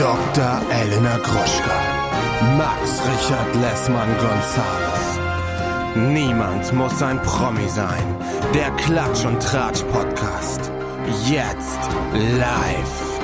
Dr. Elena Gruschka. Max Richard Lessmann Gonzales. Niemand muss ein Promi sein. Der Klatsch und Tratsch Podcast. Jetzt live.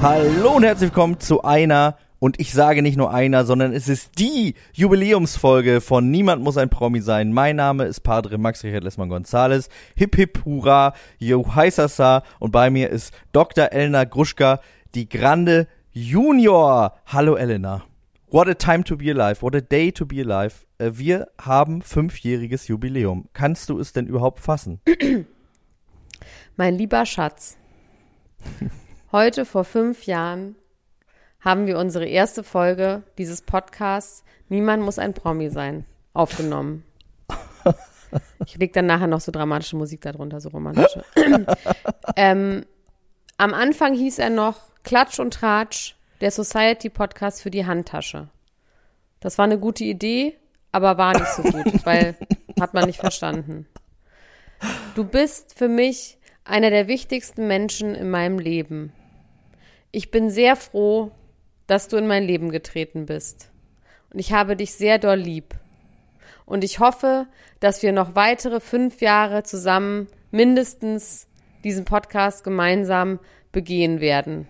Hallo und herzlich willkommen zu einer, und ich sage nicht nur einer, sondern es ist die Jubiläumsfolge von Niemand muss ein Promi sein. Mein Name ist Padre Max Richard Lessmann Gonzales. Hip hip hurra, yo heißasa. Und bei mir ist Dr. Elena Gruschka, die Grande Junior. Hallo Elena. What a time to be alive. What a day to be alive. Äh, Wir haben fünfjähriges Jubiläum. Kannst du es denn überhaupt fassen? Mein lieber Schatz, heute vor fünf Jahren haben wir unsere erste Folge dieses Podcasts Niemand muss ein Promi sein aufgenommen. Ich leg dann nachher noch so dramatische Musik darunter, so romantische. ähm, am Anfang hieß er noch Klatsch und Tratsch, der Society Podcast für die Handtasche. Das war eine gute Idee, aber war nicht so gut, weil hat man nicht verstanden. Du bist für mich einer der wichtigsten Menschen in meinem Leben. Ich bin sehr froh, dass du in mein Leben getreten bist. Und ich habe dich sehr doll lieb. Und ich hoffe, dass wir noch weitere fünf Jahre zusammen mindestens diesen Podcast gemeinsam begehen werden.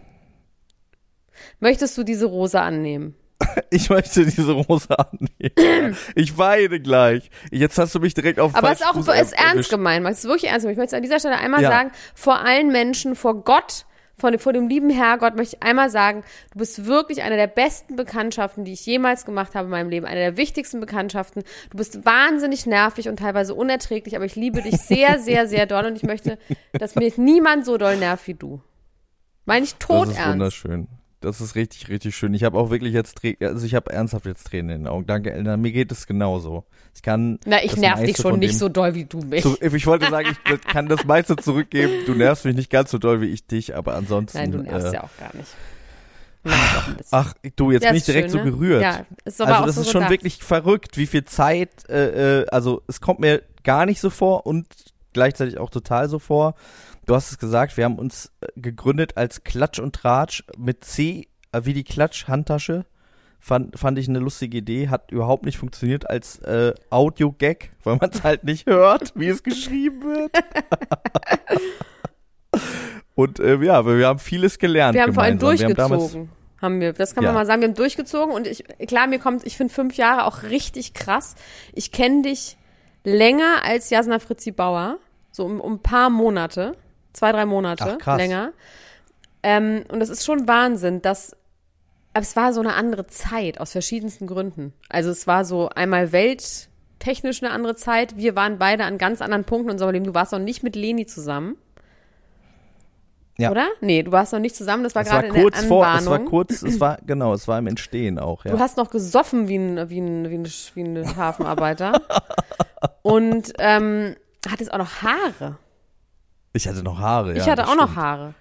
Möchtest du diese Rose annehmen? Ich möchte diese Rose annehmen. Ich weine gleich. Jetzt hast du mich direkt auf Aber es ist auch Fuß ist ernst gemeint. Es ist wirklich ernst gemeint. Ich möchte es an dieser Stelle einmal Ja. sagen, vor allen Menschen, vor Gott, vor, vor dem lieben Herrgott möchte ich einmal sagen, du bist wirklich eine der besten Bekanntschaften, die ich jemals gemacht habe in meinem Leben. Eine der wichtigsten Bekanntschaften. Du bist wahnsinnig nervig und teilweise unerträglich, aber ich liebe dich sehr, sehr, sehr doll und ich möchte, dass mir niemand so doll nervt wie du. Meine ich Das ist todernst. wunderschön. Das ist richtig, richtig schön. Ich habe auch wirklich jetzt, also ich habe ernsthaft jetzt Tränen in den Augen. Danke, Elena. Mir geht es genauso. Ich kann. Na, ich nerv dich schon nicht so doll wie du mich. zu, ich wollte sagen, ich kann das meiste zurückgeben. Du nervst mich nicht ganz so doll wie ich dich, aber ansonsten. Nein, du nervst äh, ja auch gar nicht. Ach, du, jetzt Ja, bin ich direkt schön, so ne? gerührt. Ja, ist aber also das so ist schon gedacht. wirklich verrückt, wie viel Zeit, äh, äh, also es kommt mir gar nicht so vor und gleichzeitig auch total so vor. Du hast es gesagt, wir haben uns äh, gegründet als Klatsch und Tratsch mit C, äh, wie die Klatsch-Handtasche. Fand, fand ich eine lustige Idee, hat überhaupt nicht funktioniert als äh, Audio-Gag, weil man es halt nicht hört, wie es geschrieben wird. und äh, ja, wir haben vieles gelernt. Wir haben vor allem gemeinsam. Wir haben durchgezogen. Haben wir, das kann Ja. man mal sagen, wir haben durchgezogen und ich, klar, mir kommt, ich finde fünf Jahre auch richtig krass. Ich kenne dich länger als Jasna Fritzi Bauer, so um, um ein paar Monate, zwei, drei Monate Ach, länger. Ähm, und das ist schon Wahnsinn, dass, aber es war so eine andere Zeit aus verschiedensten Gründen. Also es war so einmal welttechnisch eine andere Zeit. Wir waren beide an ganz anderen Punkten in unserem Leben. Du warst noch nicht mit Leni zusammen. Ja. Oder? Nee, du warst noch nicht zusammen, das war Es war gerade in kurz der vor, Anbahnung. es war kurz, es war, genau, es war im Entstehen auch, ja. Du hast noch gesoffen wie ein, wie ein, wie ein, wie ein Hafenarbeiter. und ähm, hattest auch noch Haare. Ich hatte noch Haare, ja. ich hatte das auch noch stimmt. Haare.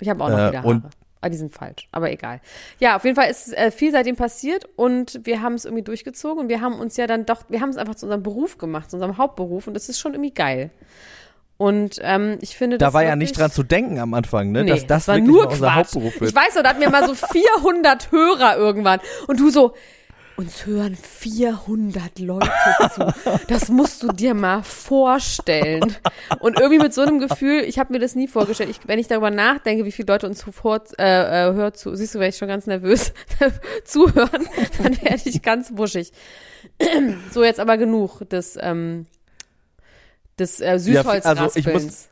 Ich habe auch noch Äh, wieder Haare. Aber die sind falsch, aber egal. Ja, auf jeden Fall ist äh, viel seitdem passiert und wir haben es irgendwie durchgezogen und wir haben uns ja dann doch, wir haben es einfach zu unserem Beruf gemacht, zu unserem Hauptberuf und das ist schon irgendwie geil. Und ähm, ich finde, Da das war ja nicht dran zu denken am Anfang, ne? Nee, dass das, war wirklich nur unser. Hauptberuf wird. Ich weiß noch, da hatten wir mal so 400 Hörer irgendwann. Und du so, uns hören 400 Leute zu. Das musst du dir mal vorstellen. Und irgendwie mit so einem Gefühl, ich habe mir das nie vorgestellt. Ich, wenn ich darüber nachdenke, wie viele Leute uns vor, äh, äh, hört zu, siehst du, wäre ich schon ganz nervös zuhören, dann werde ich ganz wuschig. so, jetzt aber genug des, ähm, des äh, Ja, also Süßholzraspelns.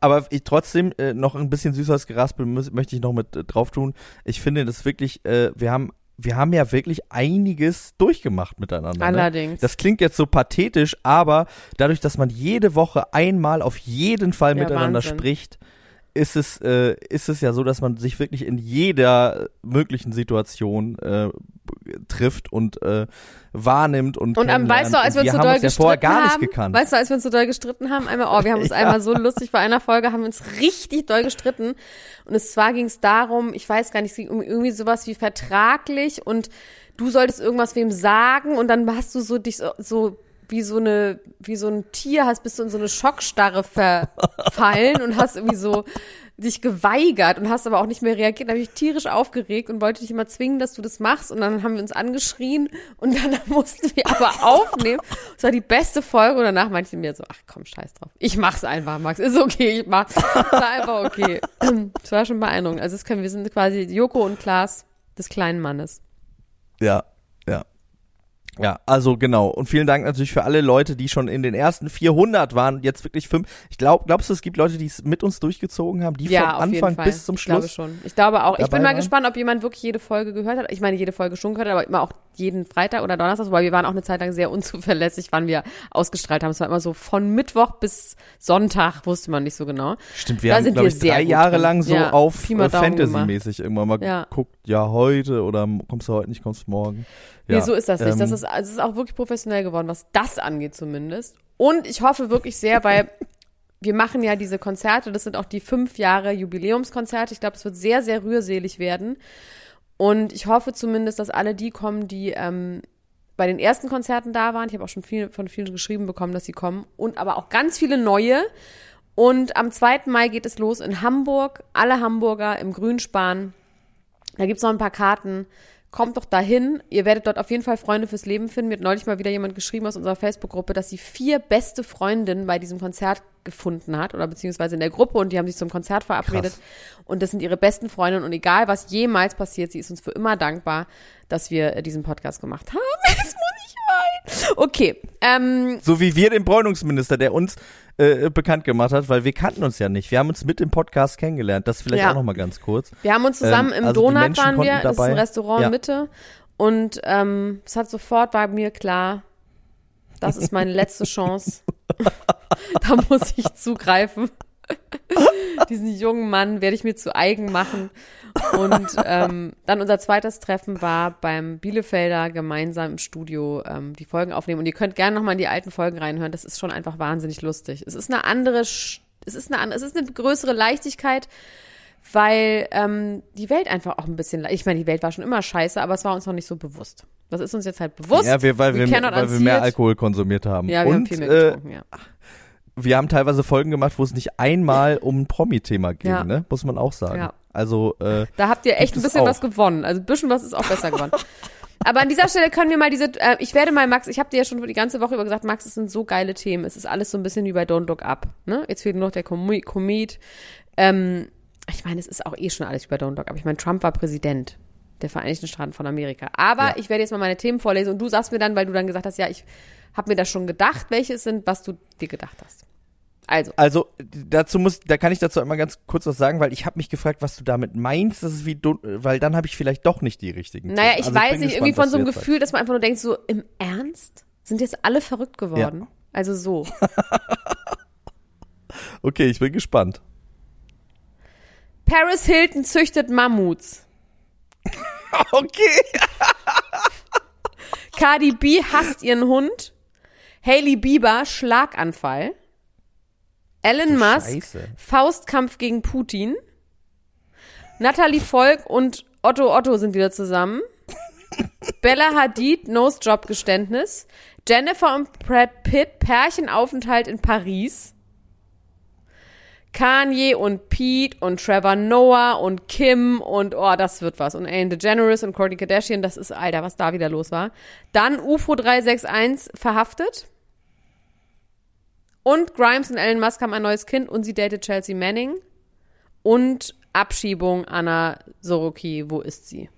Aber ich trotzdem äh, noch ein bisschen süßes Geraspel muss, möchte ich noch mit äh, drauf tun. Ich finde das wirklich, äh, wir haben, wir haben ja wirklich einiges durchgemacht miteinander. Ne? Allerdings. Das klingt jetzt so pathetisch, aber dadurch, dass man jede Woche einmal auf jeden Fall Ja, miteinander Wahnsinn. spricht, ist es, äh, ist es ja so, dass man sich wirklich in jeder möglichen Situation äh, trifft und äh, wahrnimmt und Und am, weißt du, als wir uns so doll ja gestritten vorher gar haben, nicht gekannt. weißt du, als wir uns so doll gestritten haben, einmal, oh, wir haben uns Ja. einmal so lustig bei einer Folge, haben wir uns richtig doll gestritten. Und es zwar ging es darum, ich weiß gar nicht, es ging um irgendwie sowas wie vertraglich und du solltest irgendwas wem sagen und dann hast du so dich so, so wie so eine, wie so ein Tier hast, bist du in so eine Schockstarre verfallen und hast irgendwie so dich geweigert und hast aber auch nicht mehr reagiert. Da habe ich tierisch aufgeregt und wollte dich immer zwingen, dass du das machst. Und dann haben wir uns angeschrien und dann mussten wir aber aufnehmen. Das war die beste Folge und danach meinte ich mir so, ach komm, scheiß drauf. Ich mach's einfach, Max. Ist okay, ich mach's. War einfach okay. Das war schon beeindruckend. Also das können wir sind quasi Joko und Klaas des kleinen Mannes. Ja. Ja, also genau. Und vielen Dank natürlich für alle Leute, die schon in den ersten 400 waren, jetzt wirklich fünf. Ich glaube, glaubst du, es gibt Leute, die es mit uns durchgezogen haben, die Ja, jeden Anfang Fall. bis zum Ich glaube Schluss? schon. Ich glaube auch. Ich bin mal waren? gespannt, ob jemand wirklich jede Folge gehört hat. Ich meine, jede Folge schon gehört hat, aber immer auch jeden Freitag oder Donnerstag, weil wir waren auch eine Zeit lang sehr unzuverlässig, wann wir ausgestrahlt haben. Es war immer so von Mittwoch bis Sonntag, wusste man nicht so genau. Stimmt, wir Da haben, glaube ich, sehr drei Jahre drin. lang so Ja, auf äh, Fantasy-mäßig irgendwann mal Ja. geguckt, ja, heute oder kommst du heute nicht, kommst du morgen. Nee, Ja, so ist das nicht. Das ähm, ist, also es ist auch wirklich professionell geworden, was das angeht zumindest. Und ich hoffe wirklich sehr, weil wir machen ja diese Konzerte, das sind auch die fünf Jahre Jubiläumskonzerte. Ich glaube, es wird sehr, sehr rührselig werden. Und ich hoffe zumindest, dass alle die kommen, die ähm, bei den ersten Konzerten da waren. Ich habe auch schon viel, von vielen geschrieben bekommen, dass sie kommen. Und aber auch ganz viele neue. Und am 2. Mai geht es los in Hamburg. Alle Hamburger im Grünspan. Da gibt's noch ein paar Karten. Kommt doch dahin. Ihr werdet dort auf jeden Fall Freunde fürs Leben finden. Mir hat neulich mal wieder jemand geschrieben aus unserer Facebook-Gruppe, dass sie vier beste Freundinnen bei diesem Konzert gefunden hat oder beziehungsweise in der Gruppe und die haben sich zum Konzert verabredet. Krass. Und das sind ihre besten Freundinnen und egal was jemals passiert, sie ist uns für immer dankbar, dass wir äh, diesen Podcast gemacht haben. Jetzt muss ich weinen. Okay, ähm, So wie wir den Bräunungsminister, der uns äh, bekannt gemacht hat, weil wir kannten uns ja nicht. Wir haben uns mit dem Podcast kennengelernt. Das vielleicht Ja. auch noch mal ganz kurz. Wir haben uns zusammen Ähm, im also Donut waren wir, das ist ein Restaurant Ja. Mitte. Und ähm, es hat sofort war mir klar, das ist meine letzte Chance. da muss ich zugreifen. Diesen jungen Mann werde ich mir zu eigen machen. Und ähm, dann unser zweites Treffen war beim Bielefelder gemeinsam im Studio ähm, die Folgen aufnehmen. Und ihr könnt gerne nochmal in die alten Folgen reinhören. Das ist schon einfach wahnsinnig lustig. Es ist eine andere, es ist eine, an- es ist eine größere Leichtigkeit, weil ähm, die Welt einfach auch ein bisschen, ich meine, die Welt war schon immer scheiße, aber es war uns noch nicht so bewusst. Das ist uns jetzt halt bewusst. Ja, wir, weil, wir, weil wir mehr. Alkohol konsumiert haben. Ja, wir Und haben viel mehr äh, getrunken, ja. Wir haben teilweise Folgen gemacht, wo es nicht einmal um ein Promi-Thema ging, Ja. ne? Muss man auch sagen. Ja. Also, äh, Da habt ihr echt ein bisschen was gewonnen. Also ein bisschen was ist auch besser gewonnen. Aber an dieser Stelle können wir mal diese, äh, ich werde mal, Max, ich habe dir ja schon die ganze Woche über gesagt, Max, es sind so geile Themen. Es ist alles so ein bisschen wie bei Don't Look Up. Ne? Jetzt fehlt nur noch der Comet. Ähm, ich meine, es ist auch eh schon alles wie bei Don't Look Up. Ich meine, Trump war Präsident der Vereinigten Staaten von Amerika. Aber Ja. ich werde jetzt mal meine Themen vorlesen und du sagst mir dann, weil du dann gesagt hast, ja, ich habe mir das schon gedacht, welche es sind, was du dir gedacht hast. Also, also dazu muss, da kann ich dazu einmal ganz kurz was sagen, weil ich habe mich gefragt, was du damit meinst, das ist wie, du- weil dann habe ich vielleicht doch nicht die richtigen. Naja, ich Also weiß bin nicht, gespannt, irgendwie von so einem Gefühl, dass man einfach nur denkt, so im Ernst? Sind jetzt alle verrückt geworden? Also so. Okay, ich bin gespannt. Paris Hilton züchtet Mammuts. Okay. Cardi B hasst ihren Hund. Hailey Bieber Schlaganfall. Elon Musk Scheiße. Faustkampf gegen Putin. Natalie Volk und Otto Otto sind wieder zusammen. Bella Hadid Nose-Job-Geständnis. Jennifer und Brad Pitt Pärchenaufenthalt in Paris. Kanye und Pete und Trevor Noah und Kim und oh, das wird was. Und Ellen DeGeneres und Kourtney Kardashian, das ist, Alter, was da wieder los war. Dann UFO 361 verhaftet. Und Grimes und Elon Musk haben ein neues Kind und sie datet Chelsea Manning. Und Abschiebung Anna Soroki, wo ist sie?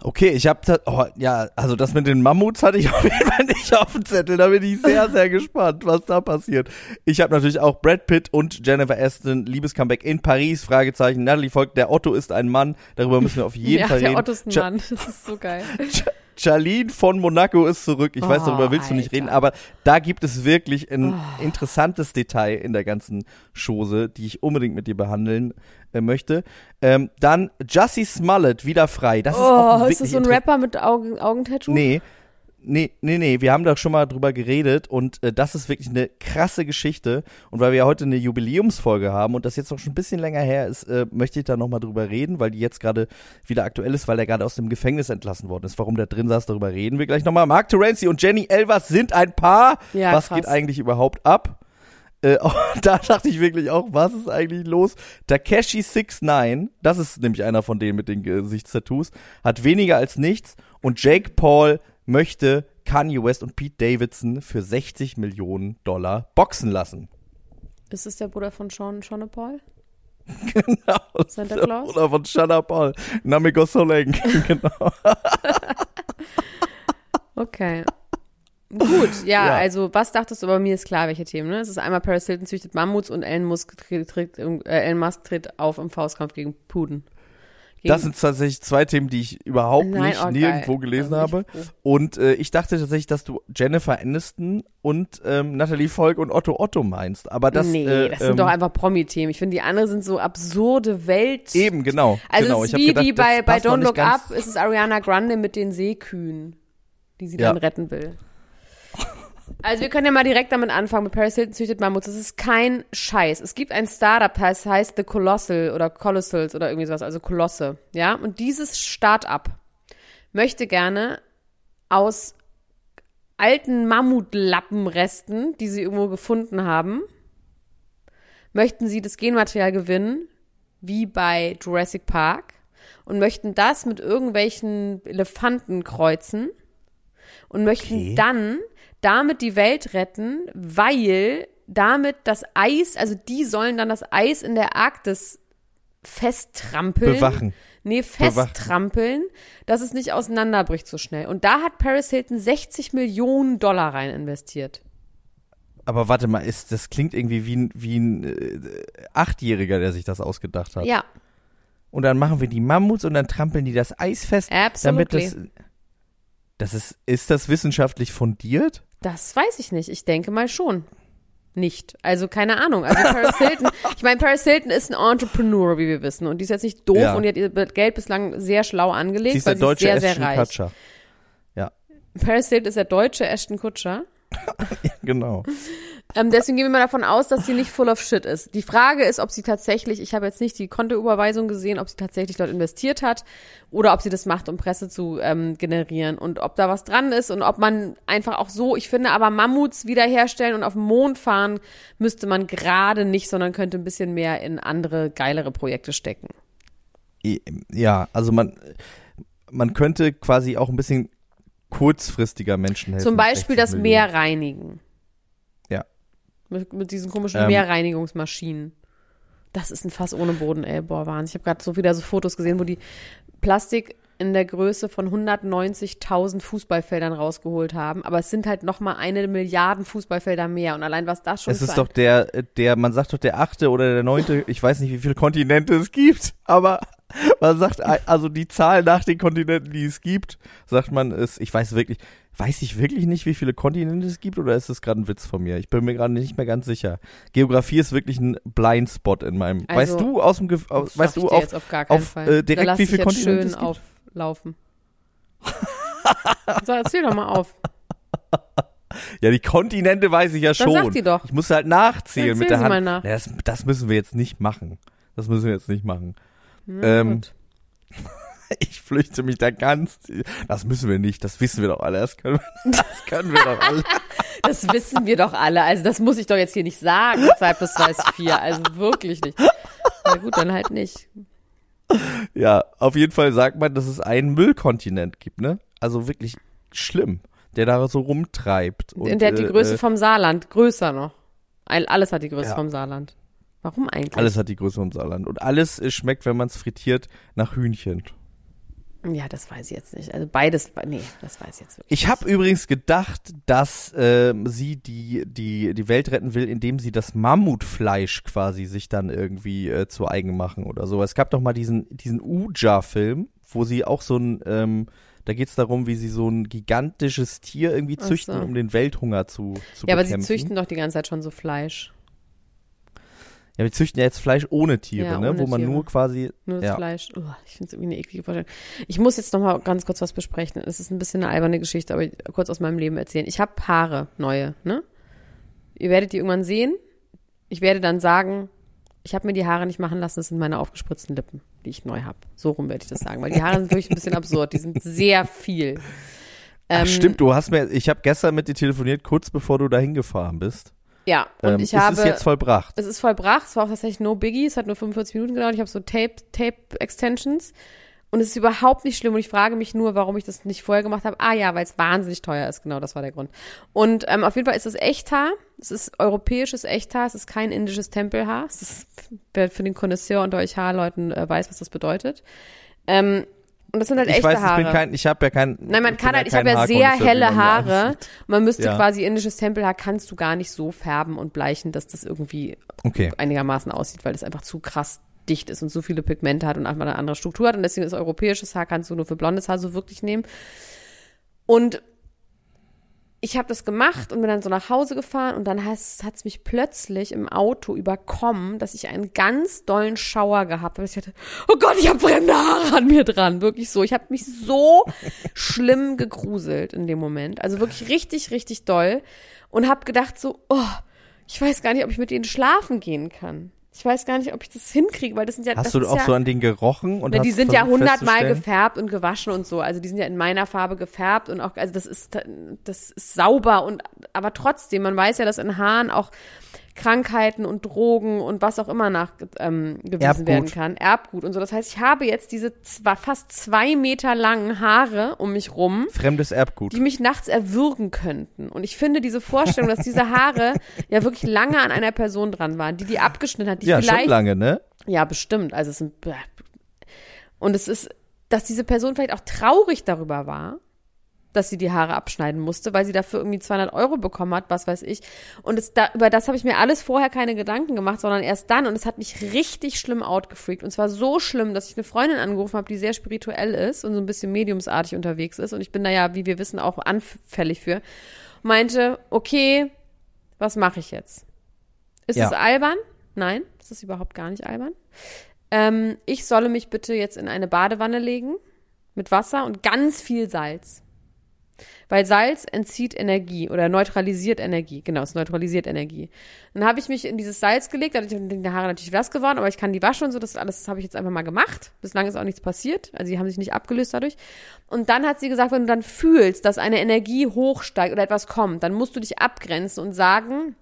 Okay, ich habe oh, ja, also das mit den Mammuts hatte ich auf jeden Fall nicht auf dem Zettel. Da bin ich sehr, sehr gespannt, was da passiert. Ich habe natürlich auch Brad Pitt und Jennifer Aston, Liebescomeback in Paris, Fragezeichen, Natalie Volk, der Otto ist ein Mann. Darüber müssen wir auf jeden ja, Fall der reden. Otto ist ein Cha- Mann. Das ist so geil. Cha- Charlene von Monaco ist zurück. Ich weiß, Oh, darüber willst du nicht Alter. reden, aber da gibt es wirklich ein Oh. interessantes Detail in der ganzen Chose, die ich unbedingt mit dir behandeln äh, möchte. Ähm, dann Jussie Smollett wieder frei. Das ist auch Oh, ist das so ein Rapper mit Augen, Augentattoo? Nee. Nee, nee, nee, wir haben da schon mal drüber geredet und äh, das ist wirklich eine krasse Geschichte. Und weil wir ja heute eine Jubiläumsfolge haben und das jetzt auch schon ein bisschen länger her ist, äh, möchte ich da nochmal drüber reden, weil die jetzt gerade wieder aktuell ist, weil er gerade aus dem Gefängnis entlassen worden ist. Warum der drin saß, darüber reden wir gleich nochmal. Mark Terenzi und Jenny Elvers sind ein Paar. Ja, Was krass. geht eigentlich überhaupt ab? äh, da dachte ich wirklich auch, was ist eigentlich los? Takeshi 69, das ist nämlich einer von denen mit den Gesichtstattoos, hat weniger als nichts und Jake Paul möchte Kanye West und Pete Davidson für 60 Millionen Dollar boxen lassen. Ist es der Bruder von Sean, Sean Paul? Genau. Santa der Claus? Bruder von Shana Paul. Namiko Soleng. genau. Okay. Gut, ja, Ja. also was dachtest du, aber mir ist klar, welche Themen, ne? Es ist einmal Paris Hilton züchtet Mammuts und Elon Musk tritt, tritt, äh, Elon Musk tritt auf im Faustkampf gegen Puden. Das sind tatsächlich zwei Themen, die ich überhaupt Nein, nicht oh, nirgendwo gelesen habe. froh. Und äh, ich dachte tatsächlich, dass du Jennifer Aniston und ähm, Natalie Volk und Otto Otto meinst. Aber das, nee, äh, das sind ähm, doch einfach Promi-Themen. Ich finde, die anderen sind so absurde Welt. eben genau. Also genau. es ist wie gedacht, die bei, bei Don't Look Up, ist es Ariana Grande mit den Seekühen, die sie Ja. dann retten will. Also wir können ja mal direkt damit anfangen, mit Paris Hilton züchtet Mammuts. Das ist kein Scheiß. Es gibt ein Startup, das heißt The Colossal oder Colossals oder irgendwie sowas, also Kolosse, ja. Und dieses Startup möchte gerne aus alten Mammutlappenresten, die sie irgendwo gefunden haben, möchten sie das Genmaterial gewinnen, wie bei Jurassic Park, und möchten das mit irgendwelchen Elefanten kreuzen und möchten Okay. dann damit die Welt retten, weil damit das Eis, also die sollen dann das Eis in der Arktis festtrampeln. Bewachen. Nee, festtrampeln, dass es nicht auseinanderbricht so schnell. Und da hat Paris Hilton 60 Millionen Dollar rein investiert. Aber warte mal, ist, das klingt irgendwie wie ein, wie ein äh, Achtjähriger, der sich das ausgedacht hat. Ja, Und dann machen wir die Mammuts und dann trampeln die das Eis fest. Damit absolutely. das, das ist, ist das wissenschaftlich fundiert? Das weiß ich nicht. Ich denke mal schon. Nicht. Also keine Ahnung. Also Paris Hilton, ich meine, Paris Hilton ist ein Entrepreneur, wie wir wissen. Und die ist jetzt nicht doof Ja. und die hat ihr Geld bislang sehr schlau angelegt, Sie ist der deutsche sie ist sehr, Ashton sehr reich. Kutcher. Paris Hilton ist der deutsche Ashton Kutscher. Genau. Ähm, deswegen gehen wir mal davon aus, dass sie nicht full of shit ist. Die Frage ist, ob sie tatsächlich, ich habe jetzt nicht die Kontoüberweisung gesehen, ob sie tatsächlich dort investiert hat oder ob sie das macht, um Presse zu ähm, generieren und ob da was dran ist und ob man einfach auch so, ich finde aber Mammuts wiederherstellen und auf den Mond fahren müsste man gerade nicht, sondern könnte ein bisschen mehr in andere, geilere Projekte stecken. Ja, also man, man könnte quasi auch ein bisschen kurzfristiger Menschen helfen. Zum Beispiel 60 das. Meer reinigen. Mit, mit diesen komischen Ähm. Meerreinigungsmaschinen. Das ist ein Fass ohne Boden, ey. Boah, Wahnsinn. Ich habe gerade so wieder so Fotos gesehen, wo die Plastik in der Größe von 190.000 Fußballfeldern rausgeholt haben. Aber es sind halt noch mal eine Milliarden Fußballfelder mehr. Und allein was das schon Es ist doch der, der, man sagt doch der achte oder der neunte, ich weiß nicht, wie viele Kontinente es gibt, aber man sagt, also die Zahl nach den Kontinenten, die es gibt, sagt man, ist, ich weiß wirklich, weiß ich wirklich nicht, wie viele Kontinente es gibt oder ist das gerade ein Witz von mir? Ich bin mir gerade nicht mehr ganz sicher. Geografie ist wirklich ein Blindspot in meinem. Also, weißt du aus dem, aus, weißt du auf, jetzt auf gar keinen auf, Fall. äh, direkt wie viele Kontinente es gibt? auflaufen. so, erzähl doch mal auf. Ja, die Kontinente weiß ich ja Dann schon. sag die doch. Ich muss halt nachzählen mit der Hand. nach. Ja, das, das müssen wir jetzt nicht machen. Das müssen wir jetzt nicht machen. Ähm. Ich flüchte mich da ganz. Das müssen wir nicht. Das wissen wir doch alle. Das können wir, das können wir doch alle. Das wissen wir doch alle. Also das muss ich doch jetzt hier nicht sagen. Zwei plus zwei ist vier. Also wirklich nicht. Na gut, dann halt nicht. Ja, auf jeden Fall sagt man, dass es einen Müllkontinent gibt, ne? Also wirklich schlimm, der da so rumtreibt. Und, Und der hat die äh, Größe äh, vom Saarland. Größer noch. All- Alles hat die Größe Ja. vom Saarland. Warum eigentlich? Alles hat die Größe vom Saarland. Und alles äh, schmeckt, wenn man es frittiert, nach Hühnchen. Ja, das weiß ich jetzt nicht. Also beides, nee, das weiß ich jetzt wirklich. Ich habe übrigens gedacht, dass ähm, sie die, die, die Welt retten will, indem sie das Mammutfleisch quasi sich dann irgendwie äh, zu eigen machen oder so. Es gab doch mal diesen, diesen Uja-Film, wo sie auch so ein, ähm, da geht's darum, wie sie so ein gigantisches Tier irgendwie züchten, so. um den Welthunger zu, zu Ja, aber sie bekämpfen. züchten doch die ganze Zeit schon so Fleisch. Ja, wir züchten ja jetzt Fleisch ohne Tiere, Ja, ne? ohne Wo man Tiere. nur quasi. Nur das Ja. Fleisch. Oh, ich finde es irgendwie eine eklige Vorstellung. Ich muss jetzt noch mal ganz kurz was besprechen. Es ist ein bisschen eine alberne Geschichte, aber ich, kurz aus meinem Leben erzählen. Ich habe Haare, neue, ne? Ihr werdet die irgendwann sehen. Ich werde dann sagen, ich habe mir die Haare nicht machen lassen, das sind meine aufgespritzten Lippen, die ich neu habe. So rum werde ich das sagen, weil die Haare sind wirklich ein bisschen absurd. Die sind sehr viel. Ach, Ähm, stimmt, du hast mir, ich habe gestern mit dir telefoniert, kurz bevor du dahin gefahren bist. Ja, und Ähm, ich ist habe. es jetzt vollbracht? Es ist vollbracht, es war auch tatsächlich no biggie, es hat nur 45 Minuten gedauert, ich habe so Tape, Tape Extensions und es ist überhaupt nicht schlimm und ich frage mich nur, warum ich das nicht vorher gemacht habe. Ah ja, weil es wahnsinnig teuer ist, genau, das war der Grund. Und ähm, auf jeden Fall ist es Echthaar, es ist europäisches Echthaar, es ist kein indisches Tempelhaar, es ist, wer für den Connoisseur unter euch Haarleuten äh, weiß, was das bedeutet. Ähm, und das sind halt Ich echte weiß, ich Haare. bin kein, ich habe ja kein. Nein, man ich kann halt, ich habe ja sehr helle Haare. man müsste Ja. quasi indisches Tempelhaar kannst du gar nicht so färben und bleichen, dass das irgendwie Okay. einigermaßen aussieht, weil das einfach zu krass dicht ist und so viele Pigmente hat und einfach eine andere Struktur hat. Und deswegen ist europäisches Haar kannst du nur für blondes Haar so wirklich nehmen. Und ich habe das gemacht und bin dann so nach Hause gefahren und dann hat es mich plötzlich im Auto überkommen, dass ich einen ganz dollen Schauer gehabt habe. Ich hatte, oh Gott, ich habe fremde Haare an mir dran. Wirklich so. Ich habe mich so schlimm gegruselt in dem Moment. Also wirklich richtig, richtig doll. Und habe gedacht so, oh, ich weiß gar nicht, ob ich mit denen schlafen gehen kann. Ich weiß gar nicht, ob ich das hinkriege, weil das sind ja Hast du auch ja, so an den gerochen? Und Ne, die sind ja hundertmal gefärbt und gewaschen und so. Also die sind ja in meiner Farbe gefärbt und auch, also das ist, das ist sauber und, aber trotzdem, man weiß ja, dass in Haaren auch Krankheiten und Drogen und was auch immer nachgewiesen ähm, werden kann. Erbgut und so. Das heißt, ich habe jetzt diese zwar fast zwei Meter langen Haare um mich rum, Fremdes Erbgut. die mich nachts erwürgen könnten. Und ich finde diese Vorstellung, dass diese Haare ja wirklich lange an einer Person dran waren, die die abgeschnitten hat, die Ja, vielleicht schon lange, ne? ja, bestimmt. Also es sind und es ist, dass diese Person vielleicht auch traurig darüber war, dass sie die Haare abschneiden musste, weil sie dafür irgendwie 200 Euro bekommen hat, was weiß ich. Und es da, über das habe ich mir alles vorher keine Gedanken gemacht, sondern erst dann. Und es hat mich richtig schlimm outgefreakt. Und zwar so schlimm, dass ich eine Freundin angerufen habe, die sehr spirituell ist und so ein bisschen mediumsartig unterwegs ist. Und ich bin da ja, wie wir wissen, auch anfällig für. Meinte, okay, was mache ich jetzt? Ist Ja. es albern? Nein, das ist überhaupt gar nicht albern. Ähm, ich solle mich bitte jetzt in eine Badewanne legen mit Wasser und ganz viel Salz. Weil Salz entzieht Energie oder neutralisiert Energie. Genau, es neutralisiert Energie. Dann habe ich mich in dieses Salz gelegt, dadurch sind die Haare natürlich nass geworden, aber ich kann die waschen und so, das alles habe ich jetzt einfach mal gemacht. Bislang ist auch nichts passiert, also die haben sich nicht abgelöst dadurch. Und dann hat sie gesagt, wenn du dann fühlst, dass eine Energie hochsteigt oder etwas kommt, dann musst du dich abgrenzen und sagen,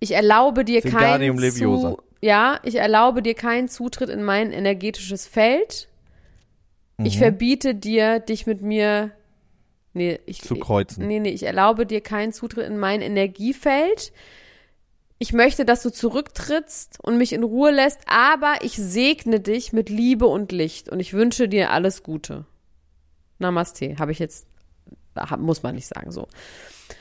ich erlaube dir keinen zu, ja, ich erlaube dir keinen Zutritt in mein energetisches Feld. Ich Mhm. verbiete dir, dich mit mir nee, ich, Zu kreuzen. Nee, nee, ich erlaube dir keinen Zutritt in mein Energiefeld. Ich möchte, dass du zurücktrittst und mich in Ruhe lässt, aber ich segne dich mit Liebe und Licht und ich wünsche dir alles Gute. Namaste, habe ich jetzt, muss man nicht sagen so.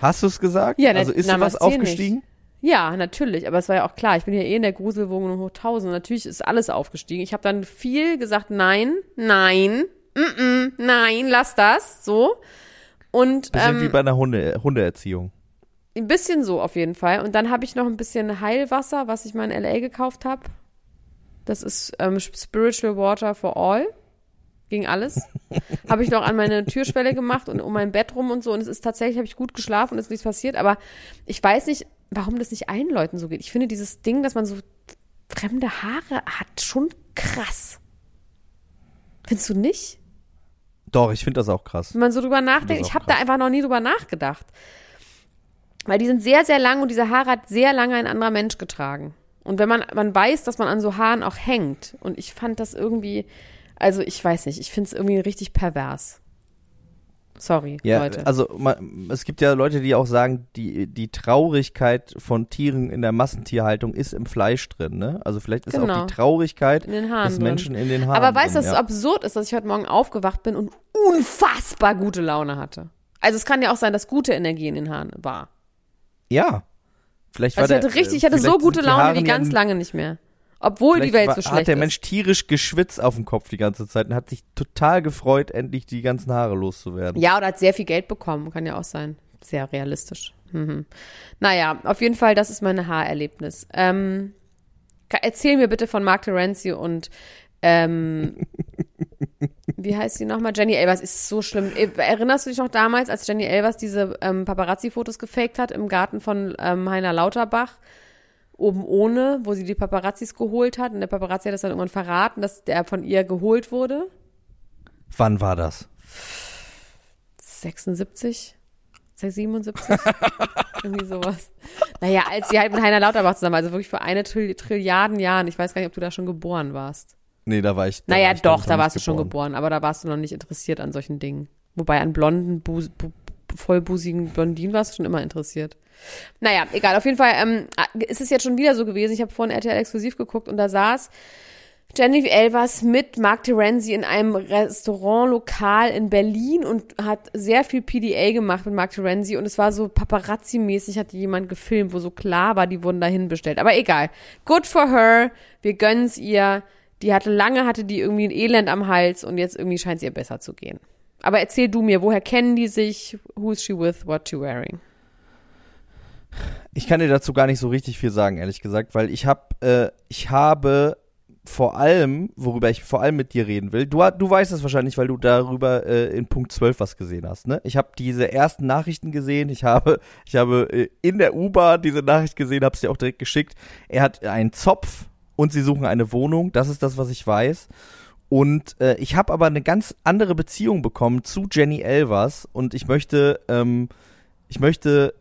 Hast du es gesagt? Ja, also ist dir was Namaste aufgestiegen? Ja, natürlich, aber es war ja auch klar, ich bin ja eh in der Gruselwohnung hoch 1000. Natürlich ist alles aufgestiegen. Ich habe dann viel gesagt, nein, nein, mm -mm, nein, lass das, so. Und Bisschen wie ähm, bei einer Hunde, Hundeerziehung. ein bisschen so auf jeden Fall. Und dann habe ich noch ein bisschen Heilwasser, was ich mal in LA gekauft habe. Das ist ähm, Spiritual Water for All. Ging alles. habe ich noch an meine Türschwelle gemacht und um mein Bett rum und so. Und es ist tatsächlich, habe ich gut geschlafen und es ist nichts passiert. Aber ich weiß nicht, warum das nicht allen Leuten so geht. Ich finde dieses Ding, dass man so fremde Haare hat, schon krass. Findest du nicht? Doch, ich finde das auch krass. Wenn man so drüber nachdenkt, ich habe da einfach noch nie drüber nachgedacht. Weil die sind sehr, sehr lang und diese Haare hat sehr lange ein anderer Mensch getragen. Und wenn man, man weiß, dass man an so Haaren auch hängt. Und ich fand das irgendwie, also ich weiß nicht, ich finde es irgendwie richtig pervers. Sorry, Ja, Leute. also man, es gibt ja Leute, die auch sagen, die, die Traurigkeit von Tieren in der Massentierhaltung ist im Fleisch drin, ne? Also vielleicht ist Genau. auch die Traurigkeit den Haaren des drin. Menschen in den Haaren Aber weißt du, drin, dass es ja. absurd ist, dass ich heute Morgen aufgewacht bin und unfassbar gute Laune hatte. Also es kann ja auch sein, dass gute Energie in den Haaren war. Ja. Vielleicht Also war ich hatte der, richtig, ich äh, hatte so gute Laune wie ganz lange nicht mehr. Obwohl die vielleicht Welt war, so schlecht hat der ist. Mensch tierisch geschwitzt auf dem Kopf die ganze Zeit und hat sich total gefreut, endlich die ganzen Haare loszuwerden. Ja, oder hat sehr viel Geld bekommen, kann ja auch sein. Sehr realistisch. Mhm. Naja, auf jeden Fall, das ist mein Haarerlebnis. Ähm, erzähl mir bitte von Mark Terenzi und ähm, wie heißt sie nochmal? Jenny Elvers ist so schlimm. Äh, Erinnerst du dich noch damals, als Jenny Elvers diese ähm, Paparazzi-Fotos gefaked hat im Garten von ähm, Heiner Lauterbach? Oben ohne, wo sie die Paparazzis geholt hat. Und der Paparazzi hat das dann irgendwann verraten, dass der von ihr geholt wurde. Wann war das? 76? 77? Irgendwie sowas. Naja, als sie halt mit Heiner Lauterbach zusammen, also wirklich vor eine Trill Trilliarden Jahren. Ich weiß gar nicht, ob du da schon geboren warst. Nee, da war ich. Da naja, war ich, doch, da warst du schon geboren, aber da warst du noch nicht interessiert an solchen Dingen. Wobei an blonden, bus, bu, vollbusigen Blondinen warst du schon immer interessiert. Naja, egal. Auf jeden Fall ähm, ist es jetzt schon wieder so gewesen. Ich habe vorhin RTL exklusiv geguckt und da saß Jennifer Elvers mit Mark Terenzi in einem Restaurantlokal in Berlin und hat sehr viel PDA gemacht mit Mark Terenzi und es war so Paparazzi-mäßig, hat jemand gefilmt, wo so klar war, die wurden dahin bestellt. Aber egal. Good for her. Wir gönnen's ihr. Die hatte lange, hatte die irgendwie ein Elend am Hals und jetzt irgendwie scheint es ihr besser zu gehen. Aber erzähl du mir, woher kennen die sich? Who is she with? What she wearing? Ich kann dir dazu gar nicht so richtig viel sagen, ehrlich gesagt, weil ich habe, äh, ich habe vor allem, worüber ich vor allem mit dir reden will, du, du weißt es wahrscheinlich, weil du darüber äh, in Punkt 12 was gesehen hast, ne? Ich habe diese ersten Nachrichten gesehen, ich habe, ich habe äh, in der U-Bahn diese Nachricht gesehen, habe es dir auch direkt geschickt. Er hat einen Zopf und sie suchen eine Wohnung, das ist das, was ich weiß. Und äh, ich habe aber eine ganz andere Beziehung bekommen zu Jenny Elvers und ich möchte, ähm, ich möchte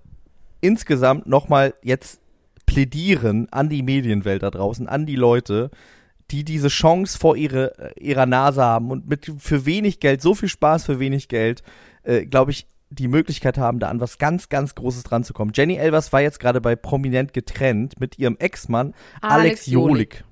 insgesamt nochmal jetzt plädieren an die Medienwelt da draußen, an die Leute, die diese Chance vor ihre, ihrer Nase haben und mit für wenig Geld, so viel Spaß für wenig Geld, äh, glaube ich, die Möglichkeit haben, da an was ganz, ganz Großes dran zu kommen. Jenny Elvers war jetzt gerade bei Prominent getrennt mit ihrem Ex-Mann Alex, Alex Jolik. Jolik.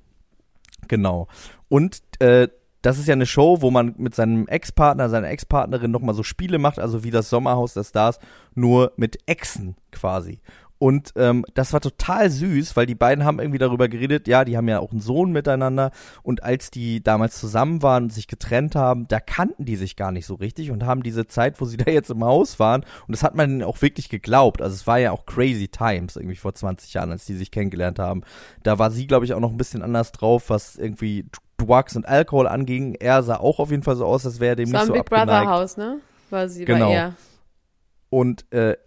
Genau. Und äh, das ist ja eine Show, wo man mit seinem Ex-Partner, seiner Ex-Partnerin nochmal so Spiele macht, also wie das Sommerhaus der Stars, nur mit Exen quasi. Und ähm, das war total süß, weil die beiden haben irgendwie darüber geredet, ja, die haben ja auch einen Sohn miteinander. Und als die damals zusammen waren und sich getrennt haben, da kannten die sich gar nicht so richtig und haben diese Zeit, wo sie da jetzt im Haus waren, und das hat man auch wirklich geglaubt. Also es war ja auch crazy times, irgendwie vor 20 Jahren, als die sich kennengelernt haben. Da war sie, glaube ich, auch noch ein bisschen anders drauf, was irgendwie Drugs und Alkohol anging. Er sah auch auf jeden Fall so aus, als wäre dem war nicht so Big Brother. Haus, ne? War sie Genau. bei ihr. Und äh,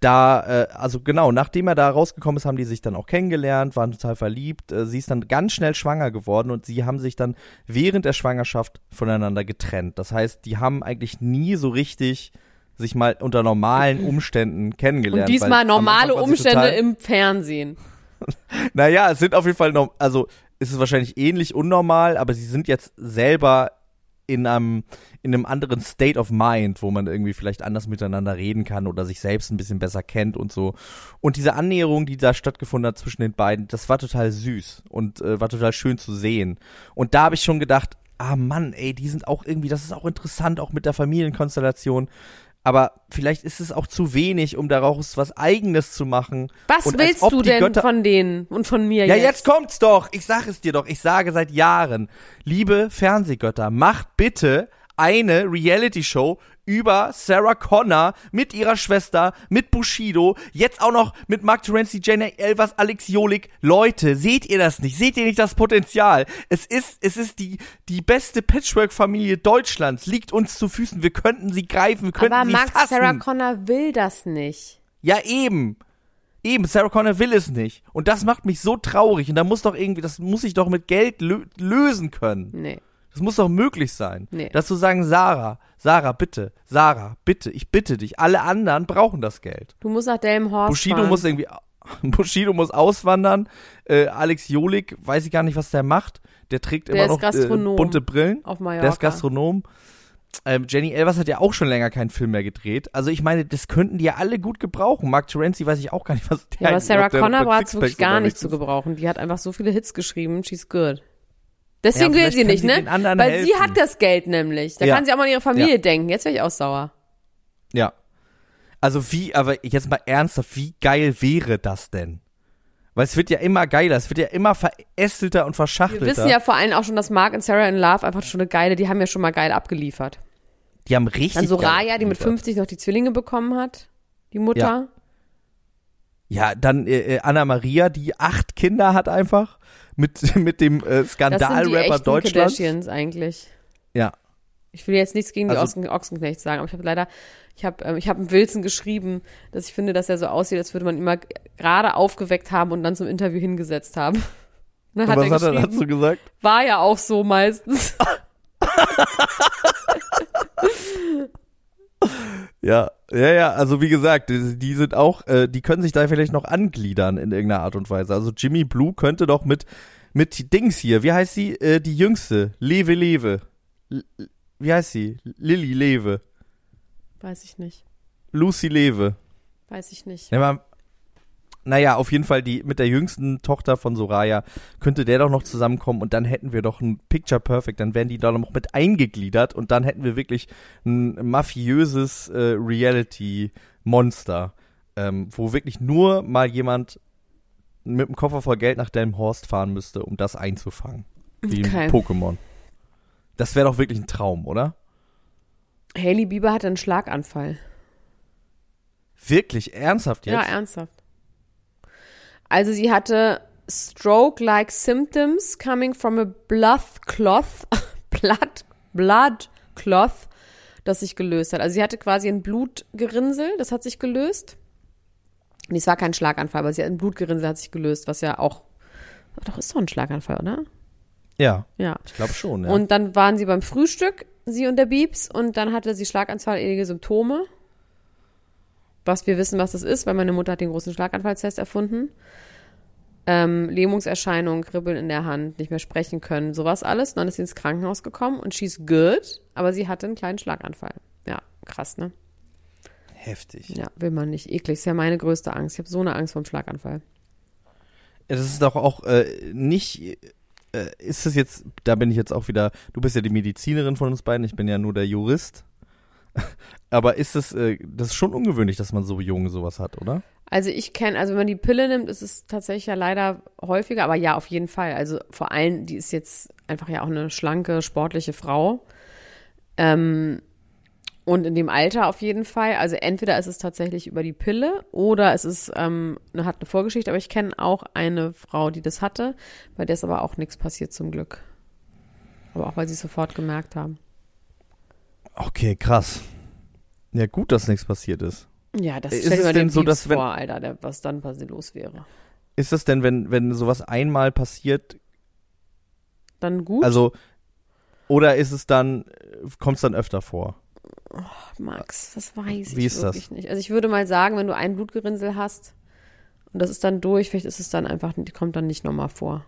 da, äh, also genau, nachdem er da rausgekommen ist, haben die sich dann auch kennengelernt, waren total verliebt. Äh, sie ist dann ganz schnell schwanger geworden und sie haben sich dann während der Schwangerschaft voneinander getrennt. Das heißt, die haben eigentlich nie so richtig sich mal unter normalen Umständen kennengelernt. Und diesmal normale war Umstände im Fernsehen. Naja, es sind auf jeden Fall noch, also es ist wahrscheinlich ähnlich unnormal, aber sie sind jetzt selber in einem, in einem anderen State of Mind, wo man irgendwie vielleicht anders miteinander reden kann oder sich selbst ein bisschen besser kennt und so. Und diese Annäherung, die da stattgefunden hat zwischen den beiden, das war total süß und äh, war total schön zu sehen. Und da habe ich schon gedacht, ah Mann, ey, die sind auch irgendwie, das ist auch interessant, auch mit der Familienkonstellation. Aber vielleicht ist es auch zu wenig, um daraus was Eigenes zu machen. Was Und willst du denn Götter- von denen und von mir ja, jetzt? jetzt kommt's doch. Ich sag es dir doch. Ich sage seit Jahren, liebe Fernsehgötter, macht bitte eine Reality-Show über Sarah Connor mit ihrer Schwester, mit Bushido, jetzt auch noch mit Mark Terenzi, Jenna Elvers, Alex Jolik. Leute, seht ihr das nicht? Seht ihr nicht das Potenzial? Es ist, es ist die, die beste Patchwork-Familie Deutschlands. Liegt uns zu Füßen. Wir könnten sie greifen, wir könnten Aber sie Max, fassen. Sarah Connor will das nicht. Ja, eben. Eben, Sarah Connor will es nicht. Und das macht mich so traurig. Und da muss doch irgendwie, das muss ich doch mit Geld lö lösen können. Nee. Das muss doch möglich sein. Nee. Dazu sagen, Sarah, Sarah, bitte, Sarah, bitte, ich bitte dich. Alle anderen brauchen das Geld. Du musst nach Delmenhorst Bushido fahren. muss irgendwie, Bushido muss auswandern. Äh, Alex Jolik, weiß ich gar nicht, was der macht. Der trägt Der immer noch äh, bunte Brillen. auf Mallorca. Der ist Gastronom. Ähm, Jenny Elvers hat ja auch schon länger keinen Film mehr gedreht. Also ich meine, das könnten die ja alle gut gebrauchen. Mark Terenzi weiß ich auch gar nicht, was der Ja, aber Sarah Connor war Sixpack wirklich gar nicht zu gebrauchen. Die hat einfach so viele Hits geschrieben. She's good. Deswegen Ja, will sie nicht, sie ne? Weil sie helfen. hat das Geld nämlich. Da Ja. kann sie auch mal an ihre Familie Ja. denken. Jetzt wäre ich auch sauer. Ja. Also wie, aber jetzt mal ernsthaft, wie geil wäre das denn? Weil es wird ja immer geiler, es wird ja immer verästelter und Wir verschachtelter. wissen ja vor allem auch schon, dass Mark und Sarah in Love einfach schon eine geile, die haben ja schon mal geil abgeliefert. die haben richtig Dann so geil Raya, die mit abgeliefert. 50 noch die Zwillinge bekommen hat. Die Mutter. Ja, dann äh, äh, Anna Maria, die acht Kinder hat einfach mit mit dem äh, Das sind die Skandalrapper Deutschlands. Kardashians eigentlich. Ja. Ich will jetzt nichts gegen die Also- Ochsen Ochsenknechts sagen, aber ich habe leider, ich habe ähm, ich habe Wilson geschrieben, dass ich finde, dass er so aussieht, als würde man ihn mal gerade aufgeweckt haben und dann zum Interview hingesetzt haben. Dann hat Was er hat er dazu gesagt? war ja auch so meistens. Ja, ja, ja, also wie gesagt, die, sind auch, äh, die können sich da vielleicht noch angliedern in irgendeiner Art und Weise. Also Jimmy Blue könnte doch mit, mit Dings hier, wie heißt sie, äh, die jüngste, Lewe Lewe. L wie heißt sie? Lilly Lewe. Weiß ich nicht. Lucy Lewe. Weiß ich nicht. Ja, man, naja, auf jeden Fall die mit der jüngsten Tochter von Soraya könnte der doch noch zusammenkommen und dann hätten wir doch ein Picture Perfect, dann wären die da noch mit eingegliedert und dann hätten wir wirklich ein mafiöses äh, Reality-Monster, ähm, wo wirklich nur mal jemand mit einem Koffer voll Geld nach Delmhorst fahren müsste, um das einzufangen. Wie Okay. ein Pokémon. Das wäre doch wirklich ein Traum, oder? Hailey Bieber hatte einen Schlaganfall. Wirklich, ernsthaft jetzt? Ja, ernsthaft. Also sie hatte stroke-like symptoms coming from a blood cloth, blood, blood cloth, das sich gelöst hat. Also sie hatte quasi ein Blutgerinnsel, das hat sich gelöst. Und es war kein Schlaganfall, aber sie hat ein Blutgerinnsel hat sich gelöst, was ja auch, doch ist doch ein Schlaganfall, oder? ja, Ja. ich glaube schon, ja. Und dann waren sie beim Frühstück, sie und der Biebs, und dann hatte sie schlaganfallähnliche Symptome. Was wir wissen, was das ist, weil meine Mutter hat den großen Schlaganfallstest erfunden. Ähm, Lähmungserscheinungen, Kribbeln in der Hand, nicht mehr sprechen können, sowas alles. Und dann ist sie ins Krankenhaus gekommen und she's good, aber sie hatte einen kleinen Schlaganfall. Ja, krass, ne? Heftig. Ja, will man nicht. Eklig, ist ja meine größte Angst. Ich habe so eine Angst vor dem Schlaganfall. Ja, Das ist doch auch äh, nicht. Äh, ist es jetzt, da bin ich jetzt auch wieder, du bist ja die Medizinerin von uns beiden, ich bin ja nur der Jurist. Aber ist es, äh, das ist schon ungewöhnlich, dass man so jung sowas hat, oder? Also ich kenne, also wenn man die Pille nimmt, ist es tatsächlich ja leider häufiger, aber ja, auf jeden Fall. Also vor allem, die ist jetzt einfach ja auch eine schlanke, sportliche Frau. Ähm, und in dem Alter auf jeden Fall. Also entweder ist es tatsächlich über die Pille oder es ist, ähm, hat eine Vorgeschichte, aber ich kenne auch eine Frau, die das hatte, bei der ist aber auch nichts passiert zum Glück. Aber auch weil sie es sofort gemerkt haben. Okay, krass. Ja, gut, dass nichts passiert ist. Ja, das Ist es denn den so, Pieps dass wenn- vor, Alter, der, was dann passiert los wäre. Ist es denn, wenn, wenn sowas einmal passiert, Dann gut. also, oder ist es dann, kommt es dann öfter vor? Max, das weiß Wie ich ist wirklich das? nicht. Also ich würde mal sagen, wenn du ein Blutgerinnsel hast und das ist dann durch, vielleicht ist es dann einfach, kommt dann nicht nochmal vor.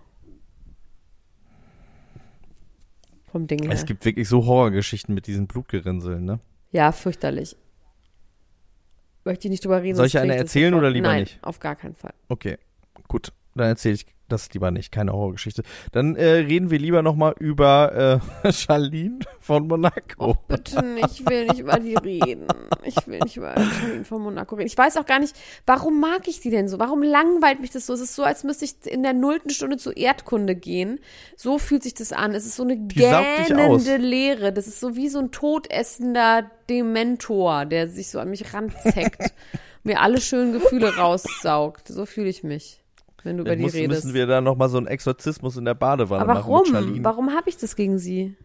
Vom Ding her. Es gibt wirklich so Horrorgeschichten mit diesen Blutgerinnseln, ne? ja, fürchterlich. Möchte ich nicht drüber reden. Soll ich eine erzählen oder lieber Nein, nicht? auf gar keinen Fall. Okay, gut. Dann erzähle ich das lieber nicht, keine Horrorgeschichte. Dann äh, reden wir lieber nochmal über äh, Charlene von Monaco. Oh, bitte nicht, ich will nicht über die reden. Ich will nicht über Charlene von Monaco reden. Ich weiß auch gar nicht, warum mag ich die denn so? Warum langweilt mich das so? Es ist so, als müsste ich in der nullten Stunde zur Erdkunde gehen. So fühlt sich das an. Es ist so eine aus. gähnende Leere. Das ist so wie so ein todessender Dementor, der sich so an mich ranzeckt. mir alle schönen Gefühle raussaugt. So fühle ich mich, wenn du über die redest. müssen wir da nochmal so einen Exorzismus in der Badewanne Aber machen warum? Warum habe ich das gegen sie?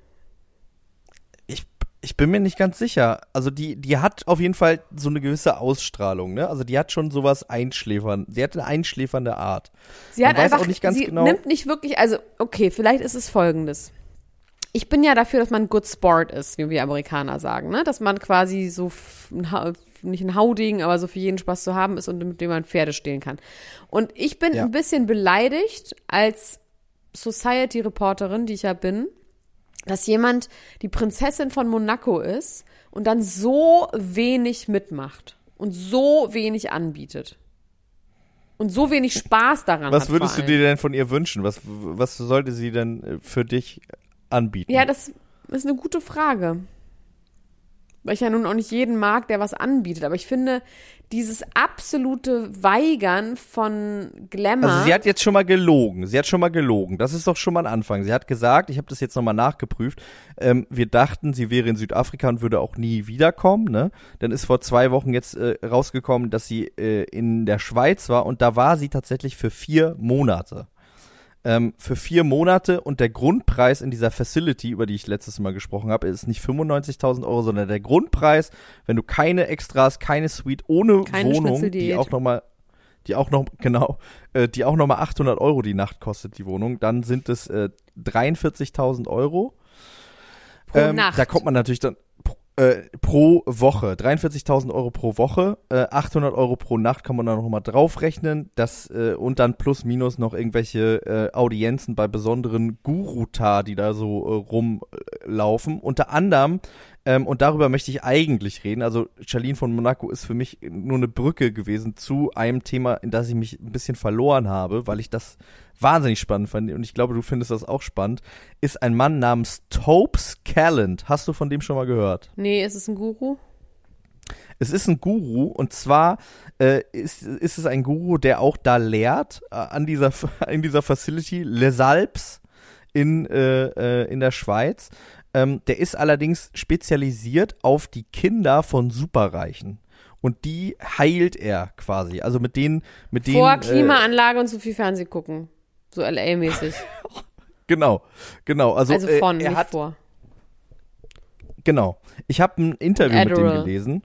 Ich, ich bin mir nicht ganz sicher. Also die, die hat auf jeden Fall so eine gewisse Ausstrahlung, ne? Also die hat schon sowas einschläfern. Sie hat eine einschläfernde Art. Sie hat Man weiß einfach, auch nicht ganz sie genau- nimmt nicht wirklich, also okay, vielleicht ist es folgendes. Ich bin ja dafür, dass man good sport ist, wie wir Amerikaner sagen, ne? Dass man quasi so nicht ein Hauding, aber so für jeden Spaß zu haben ist und mit dem man Pferde stehlen kann. Und ich bin Ja. ein bisschen beleidigt als Society-Reporterin, die ich ja bin, dass jemand die Prinzessin von Monaco ist und dann so wenig mitmacht und so wenig anbietet. Und so wenig Spaß daran Was würdest du dir denn von ihr wünschen? Was, was sollte sie denn äh, für dich anbieten? Ja, das ist eine gute Frage. Weil ich ja nun auch nicht jeden mag, der was anbietet. Aber ich finde, dieses absolute Weigern von Glamour. Also sie hat jetzt schon mal gelogen. Sie hat schon mal gelogen. Das ist doch schon mal ein Anfang. Sie hat gesagt, ich habe das jetzt nochmal nachgeprüft, ähm, wir dachten, sie wäre in Südafrika und würde auch nie wiederkommen. Ne? Dann ist vor zwei Wochen jetzt äh, rausgekommen, dass sie äh, in der Schweiz war und da war sie tatsächlich für vier Monate. Ähm, für vier Monate und der Grundpreis in dieser Facility, über die ich letztes Mal gesprochen habe, ist nicht 95.000 Euro, sondern der Grundpreis, wenn du keine Extras, keine Suite, ohne Keine Wohnung, die auch nochmal die auch noch, genau, äh, die auch nochmal 800 Euro die Nacht kostet, die Wohnung, dann sind es äh, 43.000 Euro. Pro Ähm, Nacht. Da kommt man natürlich dann, Äh, pro Woche. 43.000 Euro pro Woche. Äh, 800 Euro pro Nacht kann man da nochmal draufrechnen. Das, äh, und dann plus minus noch irgendwelche äh, Audienzen bei besonderen Guruta, die da so äh, rumlaufen. Unter anderem, ähm, und darüber möchte ich eigentlich reden, also Charlene von Monaco ist für mich nur eine Brücke gewesen zu einem Thema, in das ich mich ein bisschen verloren habe, weil ich das wahnsinnig spannend fand und ich glaube, du findest das auch spannend, ist ein Mann namens Topes Calland. Hast du von dem schon mal gehört? Nee, ist es ein Guru? Es ist ein Guru und zwar äh, ist, ist es ein Guru, der auch da lehrt äh, an dieser in dieser Facility Les Alpes in äh, äh, in der Schweiz. Ähm, der ist allerdings spezialisiert auf die Kinder von Superreichen und die heilt er quasi. Also mit denen mit denen Vor äh, Klimaanlage und zu viel Fernseh gucken. So LA-mäßig. genau genau also, Also äh, von, er nicht hat vor. Genau. Ich habe ein Interview mit dem gelesen.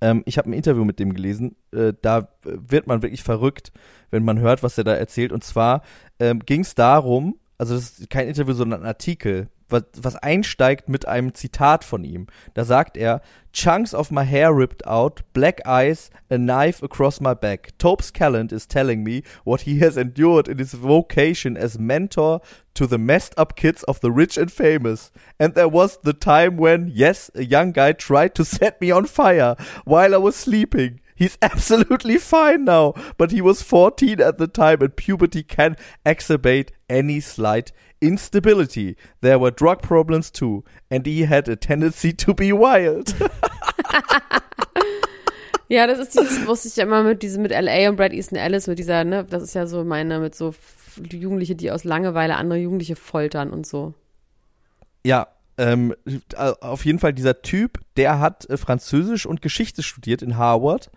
Ähm, ich habe ein Interview mit dem gelesen. Äh, da äh, wird man wirklich verrückt, wenn man hört, was er da erzählt. Und zwar ähm, ging es darum, also das ist kein Interview, sondern ein Artikel, was, was einsteigt mit einem Zitat von ihm. Da sagt er, Chunks of my hair ripped out, black eyes, a knife across my back. Topes Calland is telling me what he has endured in his vocation as mentor to the messed up kids of the rich and famous. And there was the time when, yes, a young guy tried to set me on fire while I was sleeping. He's absolutely fine now, but he was 14 at the time and puberty can exacerbate any slight instability. There were drug problems too, and he had a tendency to be wild. Ja, das ist dieses, wusste ich ja immer mit diesem, mit LA und Brad Easton Ellis, mit dieser, ne, das ist ja so meine, mit so Jugendliche, die aus Langeweile andere Jugendliche foltern und so. Ja, ähm, äh, auf jeden Fall dieser Typ, der hat äh, Französisch und Geschichte studiert in Harvard.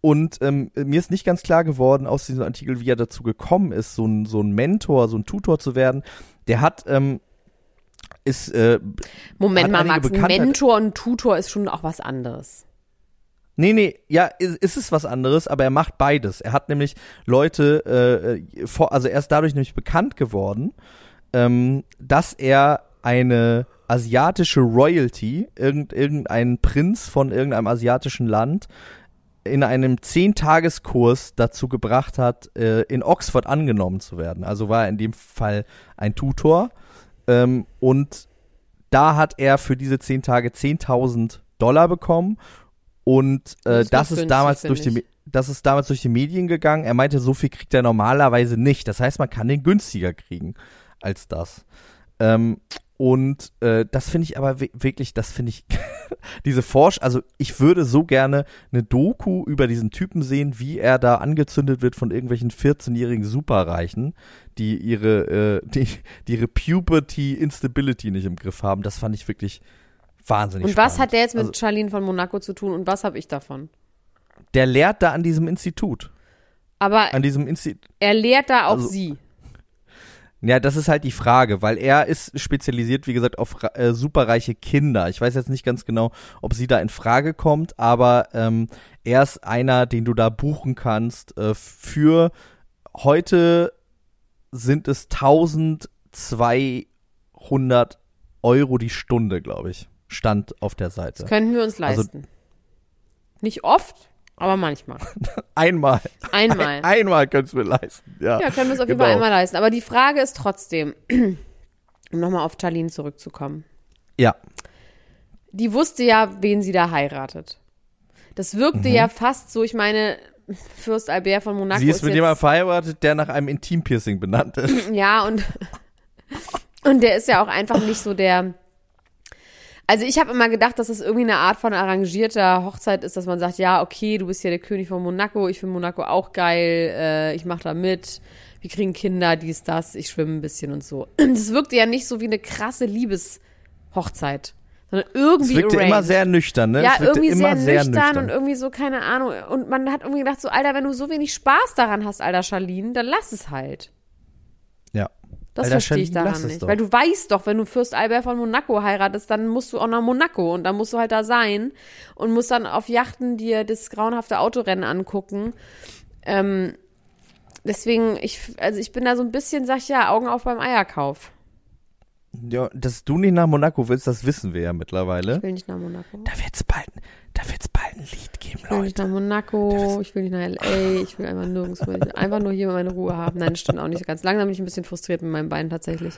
Und ähm, mir ist nicht ganz klar geworden aus diesem Artikel, wie er dazu gekommen ist, so ein, so ein Mentor, so ein Tutor zu werden. Der hat, ähm, ist, äh, Moment mal, Max, ein Mentor und Tutor ist schon auch was anderes. Nee, nee, ja, ist, ist es was anderes, aber er macht beides. Er hat nämlich Leute, äh, vor, also er ist dadurch nämlich bekannt geworden, ähm, dass er eine asiatische Royalty, irgend, irgendein Prinz von irgendeinem asiatischen Land, in einem Zehntageskurs dazu gebracht hat, äh, in Oxford angenommen zu werden. Also war er in dem Fall ein Tutor. Ähm, und da hat er für diese zehn Tage 10.000 Dollar bekommen. Und Das äh, ist das noch ist damals durch die, das ist damals durch die Medien gegangen. Er meinte, so viel kriegt er normalerweise nicht. Das heißt, man kann den günstiger kriegen als das. Ähm, und äh, das finde ich aber wi- wirklich, das finde ich, diese Forsch, also ich würde so gerne eine Doku über diesen Typen sehen, wie er da angezündet wird von irgendwelchen 14-jährigen Superreichen, die ihre, äh, die, die ihre Puberty Instability nicht im Griff haben. Das fand ich wirklich wahnsinnig Und was spannend. hat der jetzt mit Also, Charlene von Monaco zu tun und was habe ich davon? der lehrt da an diesem Institut. Aber An diesem Institut. er lehrt da auch also- sie. Ja, das ist halt die Frage, weil er ist spezialisiert, wie gesagt, auf äh, superreiche Kinder. Ich weiß jetzt nicht ganz genau, ob sie da in Frage kommt, aber ähm, er ist einer, den du da buchen kannst. Äh, für heute sind es 1200 Euro die Stunde, glaube ich. Stand auf der Seite. Könnten wir uns Also- leisten. Nicht oft, aber manchmal. Einmal. Einmal. Ein, einmal können wir leisten. Ja, Ja, können wir es auf jeden genau. Fall einmal leisten. Aber die Frage ist trotzdem, um nochmal auf Charlene zurückzukommen. Ja. Die wusste ja, wen sie da heiratet. Das wirkte Mhm. ja fast so, ich meine, Fürst Albert von Monaco Sie ist mit jetzt, jemandem verheiratet, der nach einem Intimpiercing benannt ist. Ja, und, und der ist ja auch einfach nicht so der. Also ich habe immer gedacht, dass es irgendwie eine Art von arrangierter Hochzeit ist, dass man sagt, ja, okay, du bist ja der König von Monaco, ich finde Monaco auch geil, äh, ich mache da mit, wir kriegen Kinder, dies, das, ich schwimme ein bisschen und so. Das wirkte ja nicht so wie eine krasse Liebeshochzeit, sondern Es irgendwie wirkte arranged. immer sehr nüchtern, ne? Ja, es irgendwie sehr, sehr nüchtern, und irgendwie so, keine Ahnung. Und man hat irgendwie gedacht, so, Alter, wenn du so wenig Spaß daran hast, Alter Charlene, dann lass es halt. Das Alter, verstehe ich daran es nicht. doch. Weil du weißt doch, wenn du Fürst Albert von Monaco heiratest, dann musst du auch nach Monaco und dann musst du halt da sein und musst dann auf Yachten dir das grauenhafte Autorennen angucken. Ähm, deswegen, ich, also ich bin da so ein bisschen, sag ich ja, Augen auf beim Eierkauf. Ja, dass du nicht nach Monaco willst, das wissen wir ja mittlerweile. Ich will nicht nach Monaco. Da wird's bald, da wird's bald ein Lied geben, Ich will nicht nach Leute. Monaco, ich will nicht nach L.A., ich will einfach nirgendwo, ich will einfach nur hier meine Ruhe haben. Nein, das stimmt auch nicht ganz. Langsam bin ich ein bisschen frustriert mit meinem Bein tatsächlich.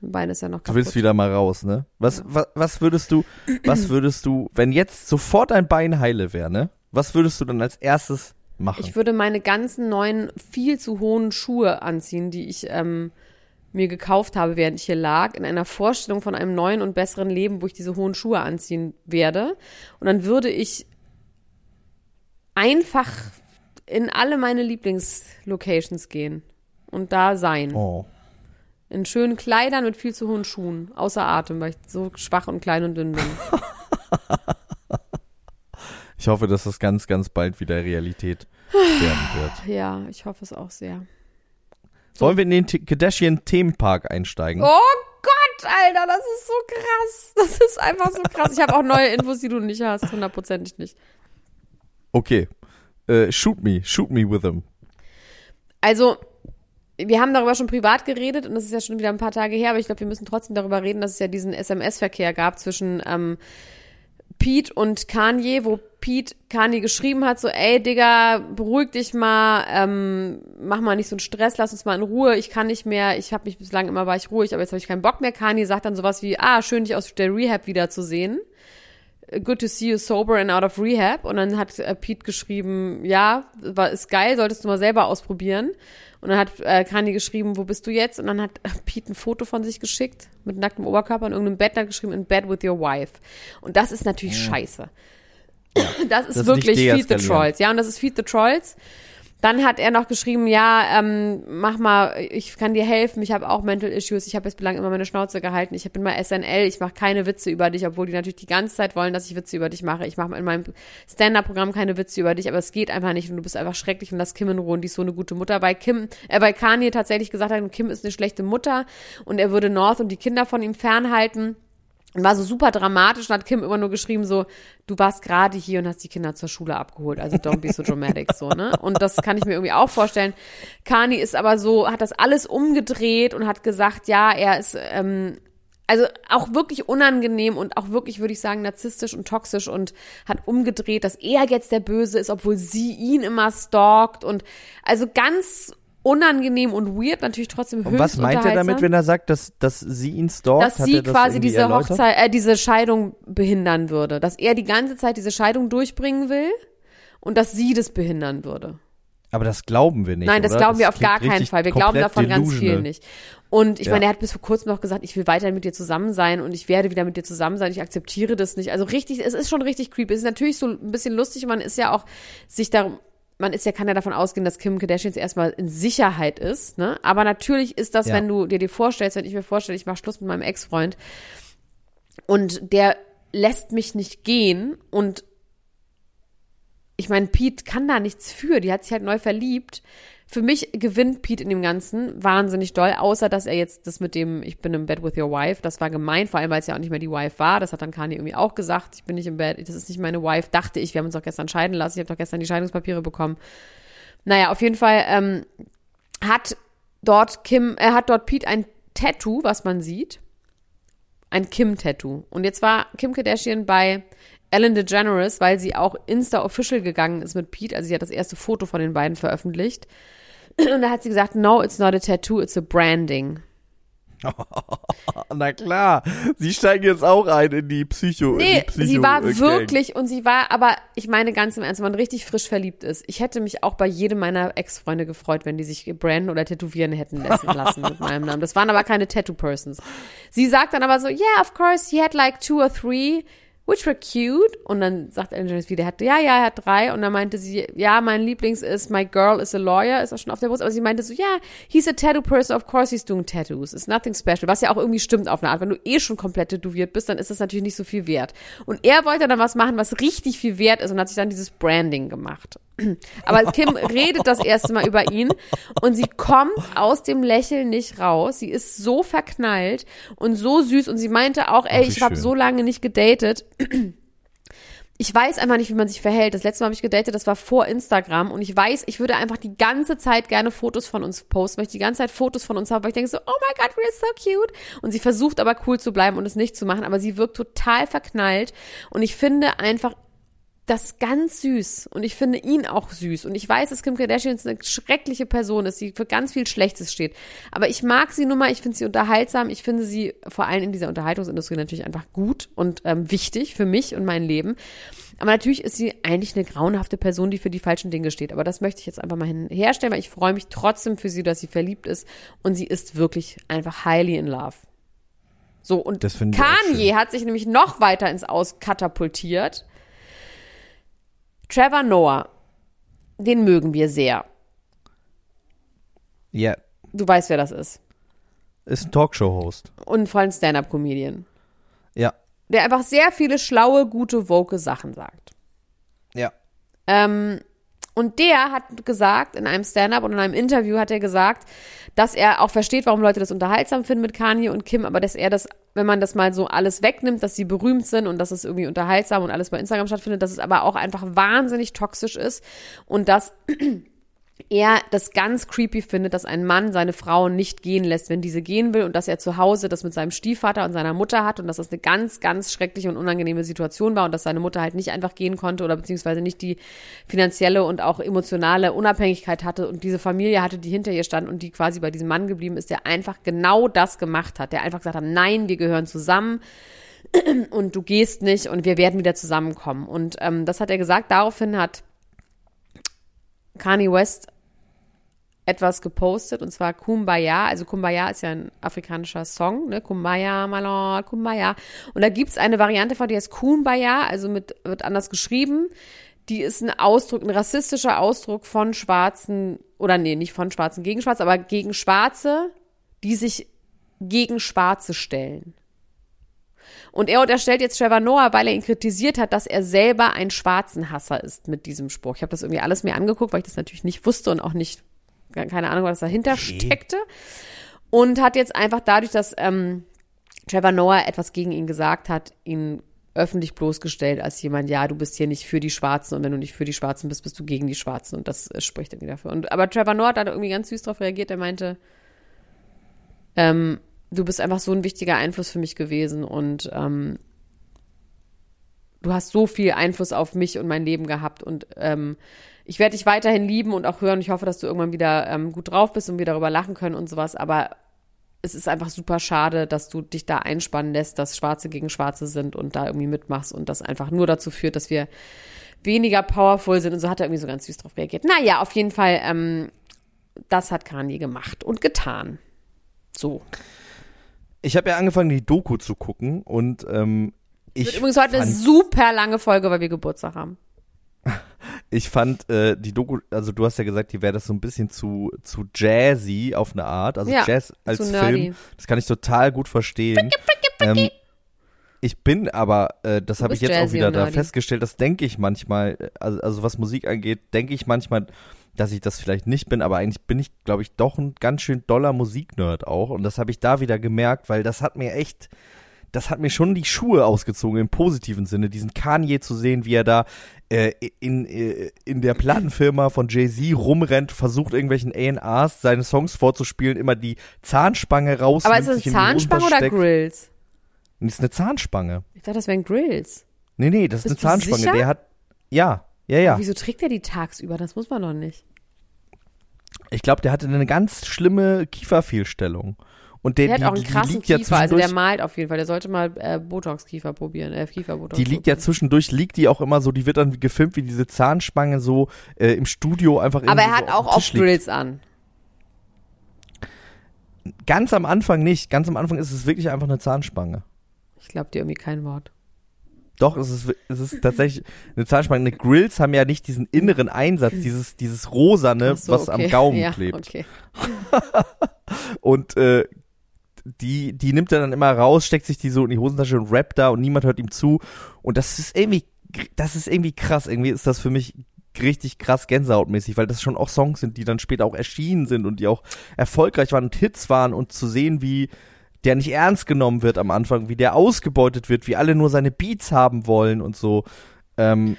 Mein Bein ist ja noch Du kaputt. willst wieder mal raus, ne? Was, was, was würdest du, was würdest du, wenn jetzt sofort dein Bein heile wäre, ne? Was würdest du dann als erstes machen? Ich würde meine ganzen neuen, viel zu hohen Schuhe anziehen, die ich ähm, mir gekauft habe, während ich hier lag, in einer Vorstellung von einem neuen und besseren Leben, wo ich diese hohen Schuhe anziehen werde. Und dann würde ich einfach in alle meine Lieblingslocations gehen und da sein. oh. In schönen Kleidern mit viel zu hohen Schuhen, außer Atem, weil ich so schwach und klein und dünn bin. Ich hoffe, dass das ganz, ganz bald wieder Realität werden wird. Ja, ich hoffe es auch sehr. Wollen wir in den Kardashian-Themenpark einsteigen? Oh Gott, Alter, das ist so krass. Das ist einfach so krass. Ich habe auch neue Infos, die du nicht hast, hundertprozentig nicht. Okay. Äh, shoot me, shoot me with them. Also, wir haben darüber schon privat geredet und das ist ja schon wieder ein paar Tage her, aber ich glaube, wir müssen trotzdem darüber reden, dass es ja diesen SMS-Verkehr gab zwischen ähm, Pete und Kanye, wo Pete Kanye geschrieben hat, so, ey, Digga, beruhig dich mal, ähm, mach mal nicht so einen Stress, lass uns mal in Ruhe, ich kann nicht mehr, ich habe mich bislang immer war ich ruhig, aber jetzt habe ich keinen Bock mehr. Kanye sagt dann sowas wie, ah, schön dich aus der Rehab wiederzusehen. Good to see you sober and out of rehab. Und dann hat äh, Pete geschrieben, ja, war, ist geil, solltest du mal selber ausprobieren. Und dann hat äh, Kanye geschrieben, wo bist du jetzt? Und dann hat äh, Pete ein Foto von sich geschickt mit nacktem Oberkörper in irgendeinem Bett, und hat geschrieben, in bed with your wife. Und das ist natürlich scheiße. Das ist Das wirklich Feed the. Trolls. Ja, und das ist Feed the Trolls. Dann hat er noch geschrieben, ja, ähm, mach mal, ich kann dir helfen, ich habe auch Mental Issues, ich habe jetzt bislang immer meine Schnauze gehalten, ich bin mal SNL, ich mache keine Witze über dich, obwohl die natürlich die ganze Zeit wollen, dass ich Witze über dich mache. Ich mache in meinem Stand-Up-Programm keine Witze über dich, aber es geht einfach nicht und du bist einfach schrecklich und lass Kim in Ruhe und die ist so eine gute Mutter. Weil Kim, äh, weil Kanye tatsächlich gesagt hat, Kim ist eine schlechte Mutter und er würde North und die Kinder von ihm fernhalten. Und war so super dramatisch und hat Kim immer nur geschrieben so, du warst gerade hier und hast die Kinder zur Schule abgeholt, also don't be so dramatic, so, ne? Und das kann ich mir irgendwie auch vorstellen. Kani ist aber so, hat das alles umgedreht und hat gesagt, ja, er ist, ähm, also auch wirklich unangenehm und auch wirklich, würde ich sagen, narzisstisch und toxisch und hat umgedreht, dass er jetzt der Böse ist, obwohl sie ihn immer stalkt und also ganz unangenehm und weird, natürlich trotzdem höchst Und was meint er damit, wenn er sagt, dass, dass sie ihn stalkt? dass sie das quasi diese erläutert? Hochzeit, äh, diese Scheidung behindern würde, dass er die ganze Zeit diese Scheidung durchbringen will und dass sie das behindern würde. Aber das glauben wir nicht. Nein, das oder? glauben wir auf gar keinen Fall. Wir glauben davon ganz viel delusional. nicht. Und ich Ja. meine, er hat bis vor kurzem noch gesagt, ich will weiter mit dir zusammen sein und ich werde wieder mit dir zusammen sein. Ich akzeptiere das nicht. Also richtig, es ist schon richtig creepy. Es ist natürlich so ein bisschen lustig. Man ist ja auch sich darum, man ist ja, kann ja davon ausgehen, dass Kim Kardashian jetzt erstmal in Sicherheit ist, ne? Aber natürlich ist das, Ja. wenn du dir dir vorstellst, wenn ich mir vorstelle, ich mache Schluss mit meinem Ex-Freund und der lässt mich nicht gehen und ich meine, Pete kann da nichts für, die hat sich halt neu verliebt. Für mich gewinnt Pete in dem Ganzen wahnsinnig doll, außer dass er jetzt das mit dem, ich bin im Bed with your wife, das war gemein, vor allem weil es ja auch nicht mehr die Wife war. Das hat dann Kanye irgendwie auch gesagt, ich bin nicht im Bett, das ist nicht meine Wife, dachte ich. Wir haben uns doch gestern scheiden lassen, ich habe doch gestern die Scheidungspapiere bekommen. Naja, auf jeden Fall ähm, hat dort Kim, er hat dort Pete ein Tattoo, was man sieht. Ein Kim-Tattoo. Und jetzt war Kim Kardashian bei Ellen DeGeneres, weil sie auch Insta-Official gegangen ist mit Pete. Also sie hat das erste Foto von den beiden veröffentlicht. Und da hat sie gesagt, no, it's not a tattoo, it's a branding. Na klar, sie steigen jetzt auch ein in die Psycho. Nee, die Psycho sie war Gang. wirklich und sie war, aber ich meine ganz im Ernst, wenn man richtig frisch verliebt ist. Ich hätte mich auch bei jedem meiner Ex-Freunde gefreut, wenn die sich branden oder tätowieren hätten lassen, lassen mit meinem Namen. Das waren aber keine Tattoo-Persons. Sie sagt dann aber so, yeah, of course, he had like two or three, which were cute. Und dann sagt DeGeneres wieder, er hat, ja, ja, er hat drei. Und dann meinte sie, ja, mein Lieblings ist My Girl is a Lawyer, ist auch schon auf der Brust. Aber sie meinte so, ja, he's a tattoo person, of course he's doing tattoos. It's nothing special. Was ja auch irgendwie stimmt auf eine Art. Wenn du eh schon komplett tätowiert bist, dann ist das natürlich nicht so viel wert. Und er wollte dann was machen, was richtig viel wert ist und hat sich dann dieses Branding gemacht. Aber Kim redet das erste Mal über ihn und sie kommt aus dem Lächeln nicht raus. Sie ist so verknallt und so süß und sie meinte auch, ey, ich habe so lange nicht gedatet. ich weiß einfach nicht, wie man sich verhält. Das letzte Mal habe ich gedatet, das war vor Instagram und ich weiß, ich würde einfach die ganze Zeit gerne Fotos von uns posten, weil ich die ganze Zeit Fotos von uns habe, weil ich denke so, oh my God, we're so cute. Und sie versucht aber cool zu bleiben und es nicht zu machen, aber sie wirkt total verknallt und ich finde einfach, das ganz süß. Und ich finde ihn auch süß. Und ich weiß, dass Kim Kardashian eine schreckliche Person ist, die für ganz viel Schlechtes steht, aber ich mag sie nun mal, ich finde sie unterhaltsam, ich finde sie vor allem in dieser Unterhaltungsindustrie natürlich einfach gut und ähm, wichtig für mich und mein Leben. Aber natürlich ist sie eigentlich eine grauenhafte Person, die für die falschen Dinge steht. Aber das möchte ich jetzt einfach mal herstellen, weil ich freue mich trotzdem für sie, dass sie verliebt ist. Und sie ist wirklich einfach highly in love. So, und Kanye hat sich nämlich noch weiter ins Aus katapultiert Trevor Noah, den mögen wir sehr. Ja. Du weißt, wer das ist. Ist ein Talkshow-Host. Und vor allem Stand-Up-Comedian. Ja. Der einfach sehr viele schlaue, gute, woke Sachen sagt. Ja. Ähm, und der hat gesagt, in einem Stand-up und in einem Interview hat er gesagt, dass er auch versteht, warum Leute das unterhaltsam finden mit Kanye und Kim, aber dass er das, wenn man das mal so alles wegnimmt, dass sie berühmt sind und dass es irgendwie unterhaltsam und alles bei Instagram stattfindet, dass es aber auch einfach wahnsinnig toxisch ist und dass er das ganz creepy findet, dass ein Mann seine Frau nicht gehen lässt, wenn diese gehen will und dass er zu Hause das mit seinem Stiefvater und seiner Mutter hat und dass das eine ganz, ganz schreckliche und unangenehme Situation war und dass seine Mutter halt nicht einfach gehen konnte oder beziehungsweise nicht die finanzielle und auch emotionale Unabhängigkeit hatte und diese Familie hatte, die hinter ihr stand und die quasi bei diesem Mann geblieben ist, der einfach genau das gemacht hat, der einfach gesagt hat, nein, wir gehören zusammen und du gehst nicht und wir werden wieder zusammenkommen. Und ähm, das hat er gesagt. Daraufhin hat Kanye West etwas gepostet und zwar Kumbaya. Also Kumbaya ist ja ein afrikanischer Song, ne? Kumbaya, Malon, Kumbaya. Und da gibt's eine Variante von, die heißt Kumbaya, also mit, wird anders geschrieben. Die ist ein Ausdruck, ein rassistischer Ausdruck von Schwarzen, oder nee, nicht von Schwarzen gegen Schwarze, aber gegen Schwarze, die sich gegen Schwarze stellen. Und er unterstellt jetzt Trevor Noah, weil er ihn kritisiert hat, dass er selber ein Schwarzenhasser ist mit diesem Spruch. Ich habe das irgendwie alles mir angeguckt, weil ich das natürlich nicht wusste und auch nicht, keine Ahnung, was dahinter okay. steckte. Und hat jetzt einfach dadurch, dass ähm, Trevor Noah etwas gegen ihn gesagt hat, ihn öffentlich bloßgestellt als jemand, ja, du bist hier nicht für die Schwarzen und wenn du nicht für die Schwarzen bist, bist du gegen die Schwarzen und das äh, spricht irgendwie dafür. Und, aber Trevor Noah hat da irgendwie ganz süß drauf reagiert, er meinte, ähm, du bist einfach so ein wichtiger Einfluss für mich gewesen und ähm, du hast so viel Einfluss auf mich und mein Leben gehabt und ähm, ich werde dich weiterhin lieben und auch hören. Ich hoffe, dass du irgendwann wieder ähm, gut drauf bist und wir darüber lachen können und sowas. Aber es ist einfach super schade, dass du dich da einspannen lässt, dass Schwarze gegen Schwarze sind und da irgendwie mitmachst und das einfach nur dazu führt, dass wir weniger powerful sind. Und so hat er irgendwie so ganz süß drauf reagiert. Naja, auf jeden Fall, ähm, das hat Kanye gemacht und getan. So. Ich habe ja angefangen, die Doku zu gucken und ähm, ich. Wird übrigens heute eine super lange Folge, weil wir Geburtstag haben. ich fand äh, die Doku, also du hast ja gesagt, die wäre das so ein bisschen zu, zu jazzy auf eine Art. Also ja, Jazz als Film. Das kann ich total gut verstehen. Ähm, ich bin aber, äh, das habe ich jetzt auch wieder da festgestellt, das denke ich manchmal, äh, also, also was Musik angeht, denke ich manchmal, dass ich das vielleicht nicht bin, aber eigentlich bin ich, glaube ich, doch ein ganz schön doller Musiknerd auch. Und das habe ich da wieder gemerkt, weil das hat mir echt, das hat mir schon die Schuhe ausgezogen im positiven Sinne, diesen Kanye zu sehen, wie er da äh, in, äh, in der Plattenfirma von Jay-Z rumrennt, versucht irgendwelchen A&Rs seine Songs vorzuspielen, immer die Zahnspange raus. Aber ist das Zahnspange oder Grills? Das ist eine Zahnspange. Ich dachte, das wären Grills. Nee, nee, das Bist ist eine Zahnspange. Der hat, ja, ja, ja. Aber wieso trägt er die tagsüber? Das muss man doch nicht. Ich glaube, der hatte eine ganz schlimme Kieferfehlstellung. Und der, der hat die, auch einen krassen Kiefer, ja also der malt auf jeden Fall. Der sollte mal äh, Botox-Kiefer probieren, äh, Kiefer-Botox. Die liegt ja zwischendurch, liegt die auch immer so, die wird dann gefilmt, wie diese Zahnspange so äh, im Studio einfach Aber er hat so auch oft Grills an. Ganz am Anfang nicht. Ganz am Anfang ist es wirklich einfach eine Zahnspange. Ich glaube dir irgendwie kein Wort. Doch, es ist, es ist tatsächlich eine Zahnspange. Grills haben ja nicht diesen inneren Einsatz, dieses, dieses Rosane, so, was okay. am Gaumen ja, klebt. Okay. und äh, die, die nimmt er dann immer raus, steckt sich die so in die Hosentasche und rappt da und niemand hört ihm zu. Und das ist irgendwie, das ist irgendwie krass. Irgendwie ist das für mich richtig krass Gänsehautmäßig, weil das schon auch Songs sind, die dann später auch erschienen sind und die auch erfolgreich waren und Hits waren und zu sehen, wie der nicht ernst genommen wird am Anfang, wie der ausgebeutet wird, wie alle nur seine Beats haben wollen und so. Ähm,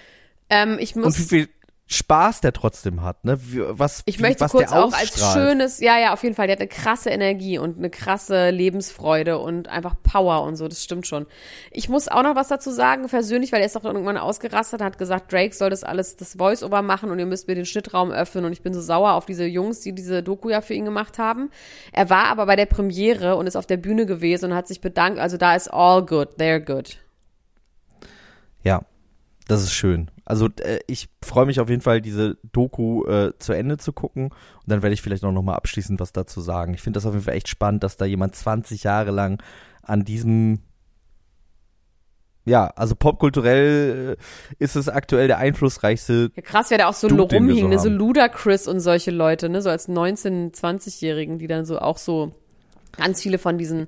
Ähm, ich muss. und wie viel Spaß der trotzdem hat, ne? Was, Ich möchte was kurz der auch als schönes, ja, ja, auf jeden Fall, der hat eine krasse Energie und eine krasse Lebensfreude und einfach Power und so, das stimmt schon. Ich muss auch noch was dazu sagen, persönlich, weil er ist doch irgendwann ausgerastet und hat gesagt, Drake soll das alles, das Voice-Over machen und ihr müsst mir den Schnittraum öffnen und ich bin so sauer auf diese Jungs, die diese Doku ja für ihn gemacht haben. Er war aber bei der Premiere und ist auf der Bühne gewesen und hat sich bedankt, also da ist all good, they're good. Ja, das ist schön. Also äh, ich freue mich auf jeden Fall, diese Doku äh, zu Ende zu gucken und dann werde ich vielleicht auch noch mal abschließend was dazu sagen. Ich finde das auf jeden Fall echt spannend, dass da jemand 20 Jahre lang an diesem ja, also popkulturell äh, ist es aktuell der einflussreichste. Ja, krass, wer da auch so Dude, wir so rumhing, ne? so. Ludacris und solche Leute, ne, so als 19-, 20-Jährigen, die dann so auch so ganz viele von diesen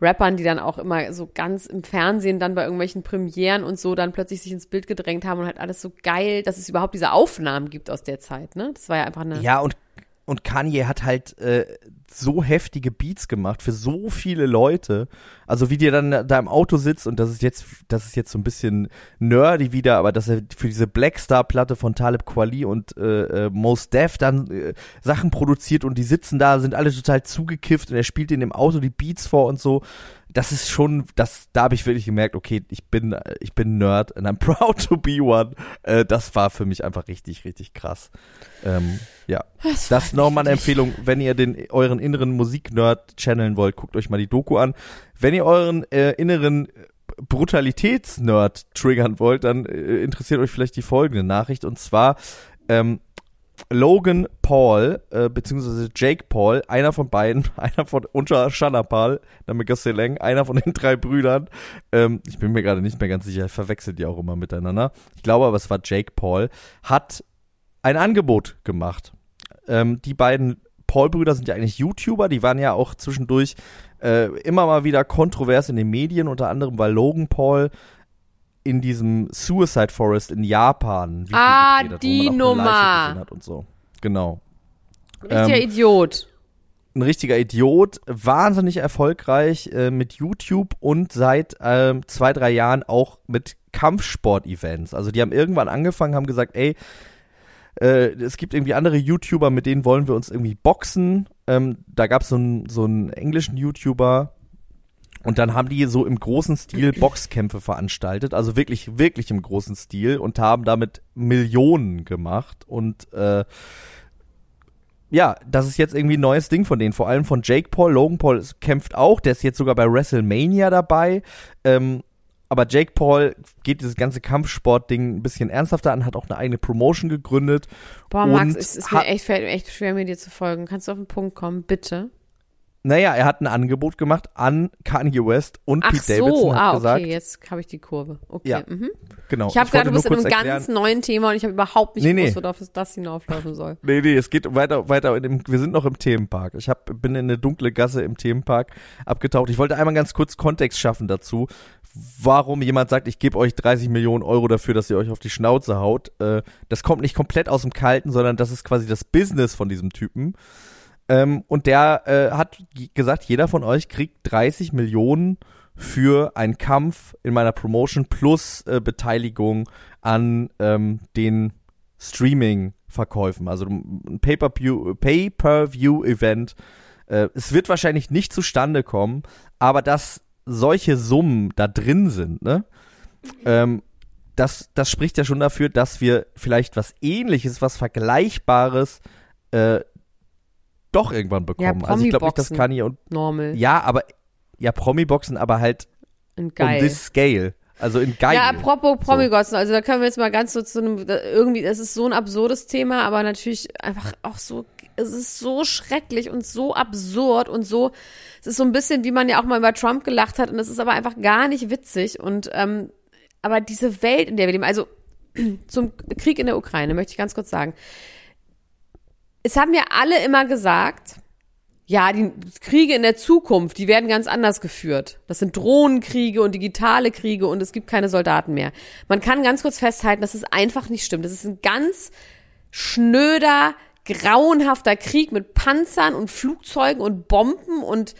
Rappern, die dann auch immer so ganz im Fernsehen dann bei irgendwelchen Premieren und so dann plötzlich sich ins Bild gedrängt haben und halt alles so geil, dass es überhaupt diese Aufnahmen gibt aus der Zeit, ne? Das war ja einfach eine. Ja, und, und Kanye hat halt äh, so heftige Beats gemacht für so viele Leute. Also wie der dann da im Auto sitzt und das ist jetzt, das ist jetzt so ein bisschen nerdy wieder, aber dass er für diese Blackstar-Platte von Talib Kweli und äh, äh, Mos Def dann äh, Sachen produziert und die sitzen da, sind alle total zugekifft und er spielt in dem Auto die Beats vor und so. Das ist schon, das, da habe ich wirklich gemerkt, okay, ich bin, ich bin Nerd and I'm proud to be one. Äh, das war für mich einfach richtig, richtig krass. Ähm, ja. Das, Das nochmal eine. Empfehlung, wenn ihr den euren inneren Musiknerd channeln wollt, guckt euch mal die Doku an. Wenn ihr euren äh, inneren Brutalitätsnerd triggern wollt, dann äh, interessiert euch vielleicht die folgende Nachricht und zwar ähm, Logan Paul, äh, beziehungsweise Jake Paul, einer von beiden, einer von unter Shanapal, Namika Seleng, einer von den drei Brüdern. Ähm, ich bin mir gerade nicht mehr ganz sicher, ich verwechsel die auch immer miteinander. Ich glaube aber, es war Jake Paul, hat ein Angebot gemacht. Ähm, die beiden Paul-Brüder sind ja eigentlich YouTuber, die waren ja auch zwischendurch äh, immer mal wieder kontrovers in den Medien, unter anderem weil Logan Paul in diesem Suicide Forest in Japan Video Ah, gedreht die Nummer. und so. Genau. Richtiger ähm, Idiot. Ein richtiger Idiot, wahnsinnig erfolgreich äh, mit YouTube und seit ähm, zwei, drei Jahren auch mit Kampfsport-Events. Also die haben irgendwann angefangen, haben gesagt, ey, äh, es gibt irgendwie andere YouTuber, mit denen wollen wir uns irgendwie boxen. Ähm, da gab so es so einen englischen YouTuber und dann haben die so im großen Stil Boxkämpfe veranstaltet, also wirklich, wirklich im großen Stil und haben damit Millionen gemacht und äh, ja, das ist jetzt irgendwie ein neues Ding von denen, vor allem von Jake Paul. Logan Paul kämpft auch, der ist jetzt sogar bei WrestleMania dabei. Ähm, aber Jake Paul geht dieses ganze Kampfsport-Ding ein bisschen ernsthafter an, hat auch eine eigene Promotion gegründet. Boah, Max, es ist mir echt, fällt mir echt schwer, mir dir zu folgen. Kannst du auf den Punkt kommen, bitte? Naja, er hat ein Angebot gemacht an Kanye West und Ach Pete so, Davidson hat ah, okay, gesagt, jetzt habe ich die Kurve. Okay. Ja, mhm. genau. Ich habe gedacht, du bist in einem erklären- ganz neuen Thema und ich habe überhaupt nicht Nee, gewusst, worauf es das hinauflaufen soll. Nee, nee, es geht weiter, weiter in dem, wir sind noch im Themenpark. Ich hab, bin in eine dunkle Gasse im Themenpark abgetaucht. Ich wollte einmal ganz kurz Kontext schaffen dazu, warum jemand sagt, ich gebe euch 30 Millionen Euro dafür, dass ihr euch auf die Schnauze haut. Äh, das kommt nicht komplett aus dem Kalten, sondern das ist quasi das Business von diesem Typen. Ähm, und der äh, hat gesagt, jeder von euch kriegt 30 Millionen für einen Kampf in meiner Promotion plus äh, Beteiligung an ähm, den Streaming-Verkäufen, also ein Pay-per-view- Pay-per-view-Event. Äh, es wird wahrscheinlich nicht zustande kommen, aber dass solche Summen da drin sind, ne? Ähm, das, das spricht ja schon dafür, dass wir vielleicht was ähnliches, was Vergleichbares äh, doch irgendwann bekommen. also ich glaube nicht, dass Promi-Boxen. Kanye und Normal ja, aber ja, Promi-Boxen, aber halt on geil. this scale. Also in geil. Ja, apropos Promi-Gotzen, also da können wir jetzt mal ganz so zu einem, irgendwie, das ist so ein absurdes Thema, aber natürlich einfach auch so, es ist so schrecklich und so absurd und so, es ist so ein bisschen, wie man ja auch mal über Trump gelacht hat und es ist aber einfach gar nicht witzig und, ähm, aber diese Welt, in der wir leben, also zum Krieg in der Ukraine möchte ich ganz kurz sagen, es haben ja alle immer gesagt, ja, die Kriege in der Zukunft, die werden ganz anders geführt. Das sind Drohnenkriege und digitale Kriege und es gibt keine Soldaten mehr. Man kann ganz kurz festhalten, dass es einfach nicht stimmt. Das ist ein ganz schnöder, grauenhafter Krieg mit Panzern und Flugzeugen und Bomben und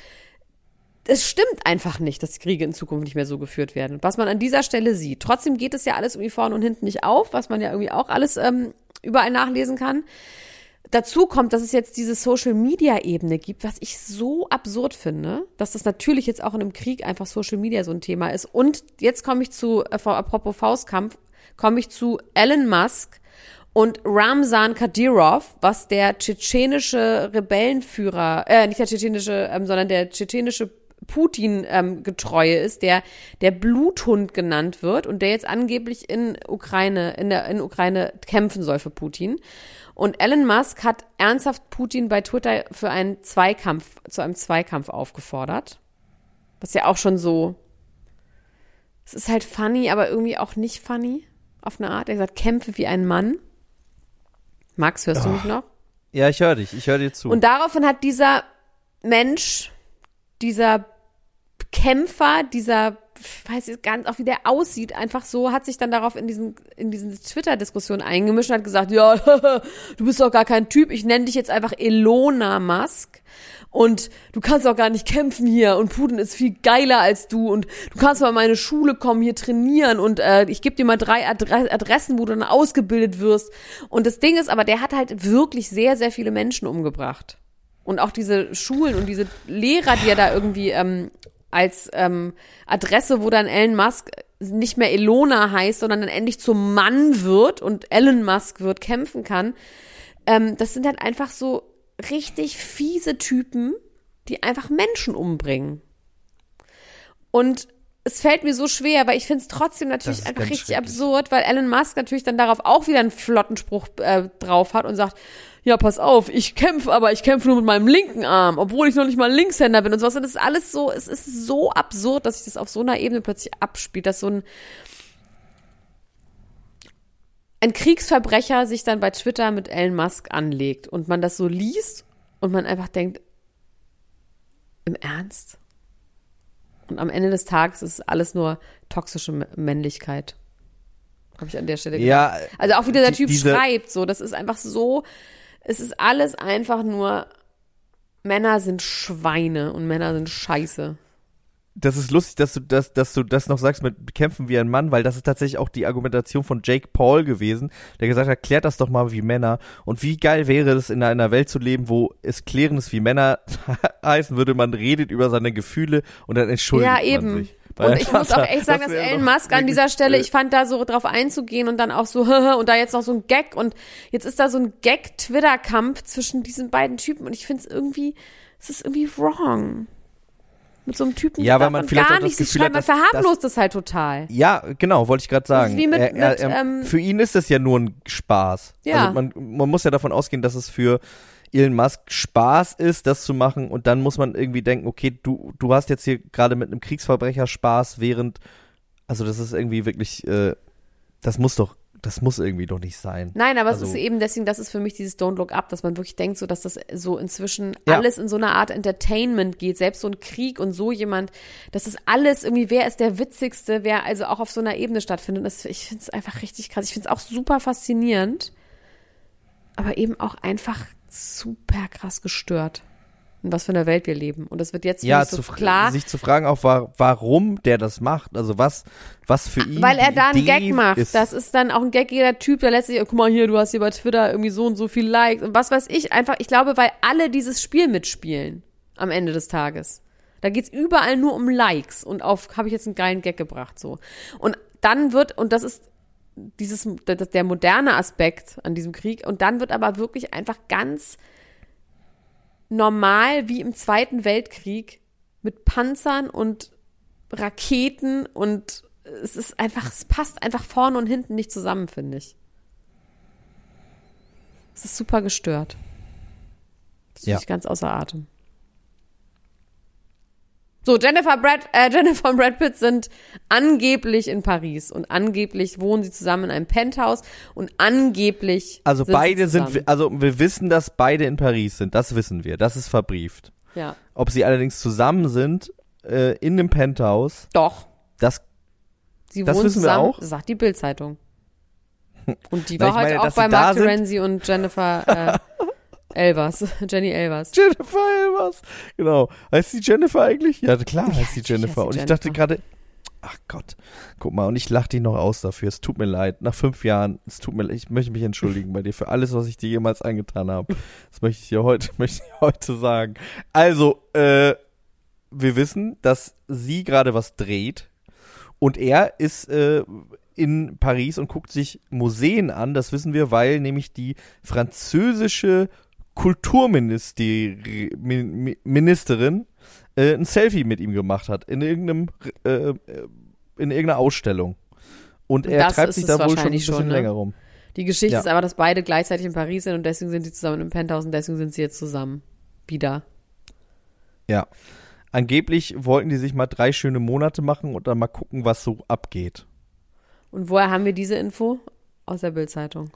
es stimmt einfach nicht, dass Kriege in Zukunft nicht mehr so geführt werden. Was man an dieser Stelle sieht. Trotzdem geht es ja alles irgendwie vorne und hinten nicht auf, was man ja irgendwie auch alles ähm, überall nachlesen kann. Dazu kommt, dass es jetzt diese Social-Media-Ebene gibt, was ich so absurd finde, dass das natürlich jetzt auch in einem Krieg einfach Social Media so ein Thema ist. Und jetzt komme ich zu, äh, apropos Faustkampf, komme ich zu Elon Musk und Ramzan Kadyrov, was der tschetschenische Rebellenführer, äh, nicht der tschetschenische, ähm, sondern der tschetschenische Putin-Getreue ähm, ist, der der Bluthund genannt wird und der jetzt angeblich in Ukraine, in der in Ukraine kämpfen soll für Putin. Und Elon Musk hat ernsthaft Putin bei Twitter für einen Zweikampf, zu einem Zweikampf aufgefordert. Was ja auch schon so, es ist halt funny, aber irgendwie auch nicht funny, auf eine Art. Er gesagt, kämpfe wie ein Mann. Max, hörst oh. du mich noch? Ja, ich höre dich, ich höre dir zu. Und daraufhin hat dieser Mensch, dieser Kämpfer, dieser, weiß jetzt nicht, auch wie der aussieht, einfach so, hat sich dann darauf in diesen, in diesen Twitter-Diskussion eingemischt und hat gesagt, ja, du bist doch gar kein Typ, ich nenne dich jetzt einfach Elona Musk und du kannst auch gar nicht kämpfen hier und Putin ist viel geiler als du und du kannst mal in meine Schule kommen, hier trainieren und äh, ich gebe dir mal drei Adre Adressen, wo du dann ausgebildet wirst. Und das Ding ist aber, der hat halt wirklich sehr, sehr viele Menschen umgebracht. Und auch diese Schulen und diese Lehrer, die er da irgendwie ähm, als ähm, Adresse, wo dann Elon Musk nicht mehr Elona heißt, sondern dann endlich zum Mann wird und Elon Musk wird, kämpfen kann. Ähm, das sind halt einfach so richtig fiese Typen, die einfach Menschen umbringen. Und es fällt mir so schwer, weil ich finde es trotzdem natürlich einfach richtig absurd, weil Elon Musk natürlich dann darauf auch wieder einen Flottenspruch äh, drauf hat und sagt, ja, pass auf, ich kämpfe, aber ich kämpfe nur mit meinem linken Arm, obwohl ich noch nicht mal Linkshänder bin und sowas. Und das ist alles so, es ist so absurd, dass sich das auf so einer Ebene plötzlich abspielt, dass so ein, ein Kriegsverbrecher sich dann bei Twitter mit Elon Musk anlegt und man das so liest und man einfach denkt, im Ernst? Und am Ende des Tages ist alles nur toxische Männlichkeit. Habe ich an der Stelle gedacht. Ja, also auch wie der Typ schreibt, so, das ist einfach so, es ist alles einfach nur, Männer sind Schweine und Männer sind Scheiße das ist lustig, dass du das, dass du das noch sagst mit kämpfen wie ein Mann, weil das ist tatsächlich auch die Argumentation von Jake Paul gewesen, der gesagt hat, klärt das doch mal wie Männer. Und wie geil wäre es, in einer Welt zu leben, wo es klärendes wie Männer heißen würde, man redet über seine Gefühle und dann entschuldigt ja, eben. man sich. Und ich muss auch echt sagen, dass Elon Musk an dieser Stelle, ich fand da so drauf einzugehen und dann auch so, und da jetzt noch so ein Gag und jetzt ist da so ein Gag-Twitter-Kampf zwischen diesen beiden Typen und ich finde es irgendwie, es ist irgendwie wrong mit so einem Typen ja, weil man vielleicht gar nicht sich schreiben, man verharmlost das halt total. Ja, genau, wollte ich gerade sagen. Mit, er, er, mit, ähm, für ihn ist das ja nur ein Spaß. Ja. Also man, man muss ja davon ausgehen, dass es für Elon Musk Spaß ist, das zu machen und dann muss man irgendwie denken, okay, du, du hast jetzt hier gerade mit einem Kriegsverbrecher Spaß, während, also das ist irgendwie wirklich, äh, das muss doch das muss irgendwie doch nicht sein. Nein, aber also, es ist eben deswegen, das ist für mich dieses Don't Look Up, dass man wirklich denkt, so dass das so inzwischen ja. alles in so einer Art Entertainment geht, selbst so ein Krieg und so jemand, dass das alles irgendwie, wer ist der witzigste, wer also auch auf so einer Ebene stattfindet. Das, ich finde es einfach richtig krass. Ich finde es auch super faszinierend, aber eben auch einfach super krass gestört in was für einer Welt wir leben. Und das wird jetzt ja, so zu, klar. Sich zu fragen auch, warum der das macht. Also was, was für ihn. Weil er da einen Idee Gag macht. Ist. Das ist dann auch ein Gag, jeder Typ, der lässt sich, guck mal hier, du hast hier bei Twitter irgendwie so und so viel Likes und was weiß ich. Einfach, ich glaube, weil alle dieses Spiel mitspielen am Ende des Tages. Da geht's überall nur um Likes und auf, habe ich jetzt einen geilen Gag gebracht, so. Und dann wird, und das ist dieses, der moderne Aspekt an diesem Krieg, und dann wird aber wirklich einfach ganz normal wie im Zweiten Weltkrieg mit Panzern und Raketen und es ist einfach, es passt einfach vorne und hinten nicht zusammen, finde ich. Es ist super gestört. Das ja. ich ganz außer Atem. So, Jennifer, Brad, äh, Jennifer und Brad Pitt sind angeblich in Paris und angeblich wohnen sie zusammen in einem Penthouse und angeblich. Also sind beide sind, also wir wissen, dass beide in Paris sind, das wissen wir, das ist verbrieft. Ja. Ob sie allerdings zusammen sind, äh, in dem Penthouse. Doch. Das, sie das wissen zusammen, wir auch. sagt die Bildzeitung. Und die war heute meine, auch bei Mark Terenzi und Jennifer. Äh, Elvers, Jenny Elvers. Jennifer Elvers. Genau. Heißt die Jennifer eigentlich? Ja, klar heißt natürlich Jennifer. Und sie ich dachte Jennifer. gerade, ach Gott, guck mal, und ich lache dich noch aus dafür. Es tut mir leid. Nach fünf Jahren, es tut mir leid. Ich möchte mich entschuldigen bei dir für alles, was ich dir jemals angetan habe. Das möchte ich dir heute, möchte ich heute sagen. Also, äh, wir wissen, dass sie gerade was dreht. Und er ist äh, in Paris und guckt sich Museen an. Das wissen wir, weil nämlich die französische Kulturministerin äh, ein Selfie mit ihm gemacht hat in irgendeinem äh, äh, in irgendeiner Ausstellung. Und er Das treibt sich da wohl schon ein wahrscheinlich bisschen schon, ne? länger rum. Die Geschichte Ja. ist aber, dass beide gleichzeitig in Paris sind und deswegen sind sie zusammen im Penthouse und deswegen sind sie jetzt zusammen. Wieder. Ja. Angeblich wollten die sich mal drei schöne Monate machen und dann mal gucken, was so abgeht. Und woher haben wir diese Info? Aus der Bildzeitung.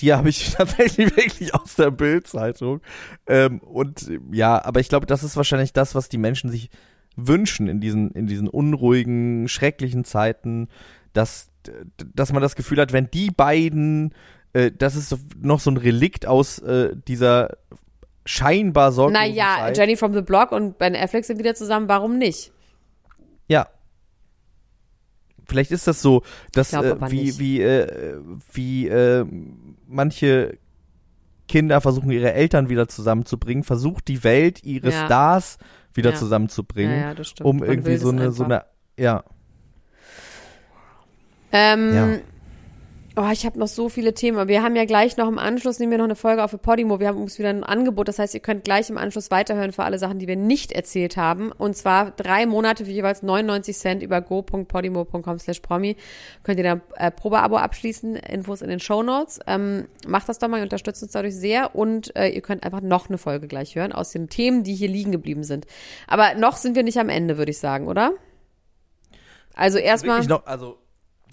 Die habe ich tatsächlich wirklich aus der Bild-Zeitung. Ähm, und ja, aber ich glaube, das ist wahrscheinlich das, was die Menschen sich wünschen in diesen, in diesen unruhigen, schrecklichen Zeiten, dass, dass man das Gefühl hat, wenn die beiden, äh, das ist noch so ein Relikt aus äh, dieser scheinbar sorglosen Naja, Zeit. Jenny from the Block und Ben Affleck sind wieder zusammen, warum nicht? Ja. Vielleicht ist das so, dass äh, wie nicht. wie äh, wie äh, manche Kinder versuchen ihre Eltern wieder zusammenzubringen, versucht die Welt ihre Ja. Stars wieder Ja. zusammenzubringen, Ja, um irgendwie so eine so eine ja Ähm, Ja. Oh, ich habe noch so viele Themen. Wir haben ja gleich noch im Anschluss, nehmen wir noch eine Folge auf für Podimo. Wir haben uns wieder ein Angebot. Das heißt, ihr könnt gleich im Anschluss weiterhören für alle Sachen, die wir nicht erzählt haben. Und zwar drei Monate für jeweils 99 Cent über go.podimo.com slash promi. Könnt ihr da äh, Probeabo abschließen. Infos in den Show Notes. Ähm, macht das doch mal, ihr unterstützt uns dadurch sehr. Und äh, ihr könnt einfach noch eine Folge gleich hören aus den Themen, die hier liegen geblieben sind. Aber noch sind wir nicht am Ende, würde ich sagen, oder? Also erstmal. wirklich noch also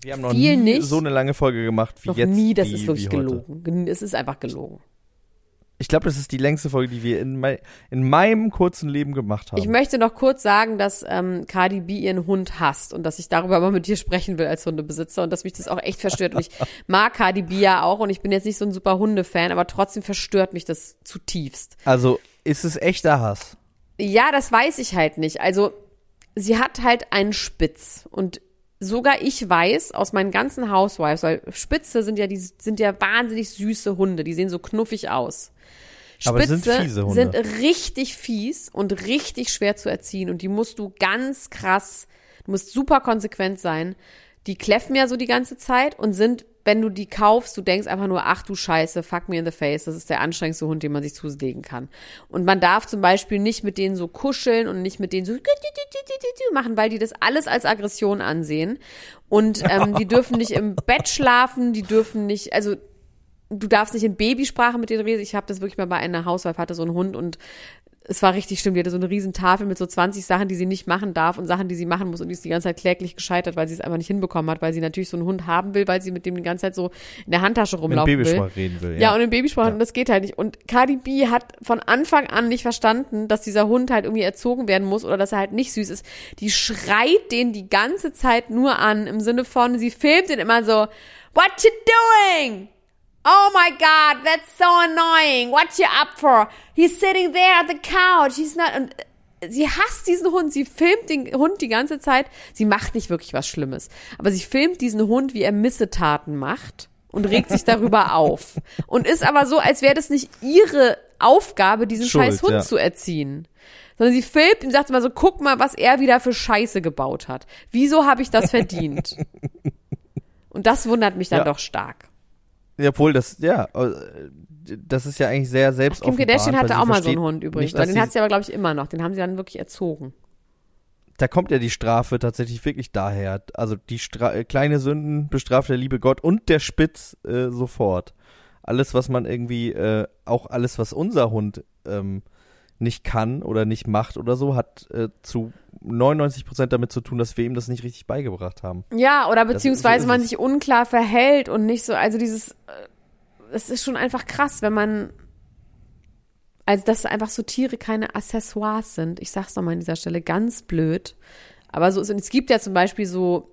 wir haben noch Viel nie nicht. so eine lange Folge gemacht wie Noch jetzt nie, das wie, ist wirklich gelogen. Gen- Es ist einfach gelogen. Ich glaube, das ist die längste Folge, die wir in, mei in meinem kurzen Leben gemacht haben. Ich möchte noch kurz sagen, dass ähm, Cardi B ihren Hund hasst und dass ich darüber mal mit dir sprechen will als Hundebesitzer und dass mich das auch echt verstört. Und ich mag Cardi B ja auch und ich bin jetzt nicht so ein super Hundefan, aber trotzdem verstört mich das zutiefst. also ist es echter Hass? Ja, das weiß ich halt nicht. Also sie hat halt einen Spitz und sogar ich weiß aus meinen ganzen Housewives, weil Spitze sind ja die sind ja wahnsinnig süße Hunde, die sehen so knuffig aus. Spitze sind fiese Hunde. sind richtig fies und richtig schwer zu erziehen und die musst du ganz krass, du musst super konsequent sein. Die kläffen ja so die ganze Zeit und sind, wenn du die kaufst, du denkst einfach nur, ach du Scheiße, fuck me in the face, das ist der anstrengendste Hund, den man sich zulegen kann. Und man darf zum Beispiel nicht mit denen so kuscheln und nicht mit denen so machen, weil die das alles als Aggression ansehen. Und ähm, die dürfen nicht im Bett schlafen, die dürfen nicht, also du darfst nicht in Babysprache mit denen reden. Ich habe das wirklich mal bei einer Hauswife, hatte so einen Hund und es war richtig schlimm. Die hatte so eine riesen Tafel mit so 20 Sachen, die sie nicht machen darf und Sachen, die sie machen muss. Und die ist die ganze Zeit kläglich gescheitert, weil sie es einfach nicht hinbekommen hat, weil sie natürlich so einen Hund haben will, weil sie mit dem die ganze Zeit so in der Handtasche rumlaufen will. Babysprache reden will. Ja, und in Babysprache, und das geht halt nicht. Und Cardi B hat von Anfang an nicht verstanden, dass dieser Hund halt irgendwie erzogen werden muss oder dass er halt nicht süß ist. Die schreit den die ganze Zeit nur an, im Sinne von, sie filmt den immer so, what you doing? Oh my God, that's so annoying. What you up for? He's sitting there at the couch. He's not. Und sie hasst diesen Hund. Sie filmt den Hund die ganze Zeit. Sie macht nicht wirklich was Schlimmes. Aber sie filmt diesen Hund, wie er Missetaten macht und regt sich darüber auf. Und ist aber so, als wäre das nicht ihre Aufgabe, diesen Schuld, scheiß Hund ja. zu erziehen. Sondern sie filmt und sagt immer so, guck mal, was er wieder für Scheiße gebaut hat. Wieso habe ich das verdient? Und das wundert mich dann Ja. doch stark. Ja, obwohl das, ja, äh, das ist ja eigentlich sehr selbst Kim Kardashian hatte auch mal so einen Hund übrigens. Oder den hat sie aber, glaube ich, immer noch. Den haben sie dann wirklich erzogen. Da kommt ja die Strafe tatsächlich wirklich daher. Also die Stra äh, kleine Sünden bestraft der liebe Gott und der Spitz äh, sofort. Alles, was man irgendwie, äh, auch alles, was unser Hund ähm, nicht kann oder nicht macht oder so, hat äh, zu 99 Prozent damit zu tun, dass wir ihm das nicht richtig beigebracht haben. Ja, oder beziehungsweise ist man sich unklar verhält und nicht so, also dieses, äh, es ist schon einfach krass, wenn man, also dass einfach so Tiere keine Accessoires sind. Ich sag's nochmal an dieser Stelle, ganz blöd. Aber so, es gibt ja zum Beispiel so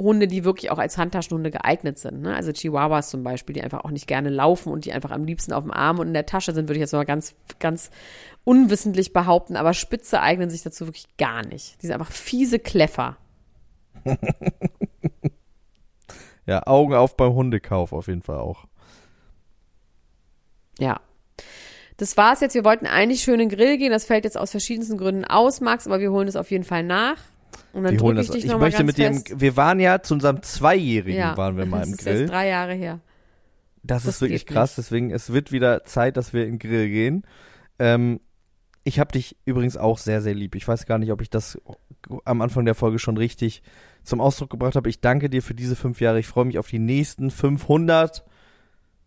Hunde, die wirklich auch als Handtaschenhunde geeignet sind. Ne? Also Chihuahuas zum Beispiel, die einfach auch nicht gerne laufen und die einfach am liebsten auf dem Arm und in der Tasche sind, würde ich jetzt mal ganz, ganz unwissentlich behaupten. Aber Spitze eignen sich dazu wirklich gar nicht. Die sind einfach fiese Kläffer. Ja, Augen auf beim Hundekauf auf jeden Fall auch. Ja. Das war's jetzt. Wir wollten eigentlich schön in den Grill gehen. Das fällt jetzt aus verschiedensten Gründen aus, Max, aber wir holen es auf jeden Fall nach. Und dann Wir holen ich das. Ich mal möchte mit fest. wir waren ja zu unserem Zweijährigen ja, waren wir mal das im ist Grill. jetzt drei Jahre her. Das, Das ist wirklich krass, deswegen es wird wieder Zeit, dass wir in den Grill gehen. Ähm, ich habe dich übrigens auch sehr, sehr lieb. Ich weiß gar nicht, ob ich das am Anfang der Folge schon richtig zum Ausdruck gebracht habe. Ich danke dir für diese fünf Jahre. Ich freue mich auf die nächsten 500.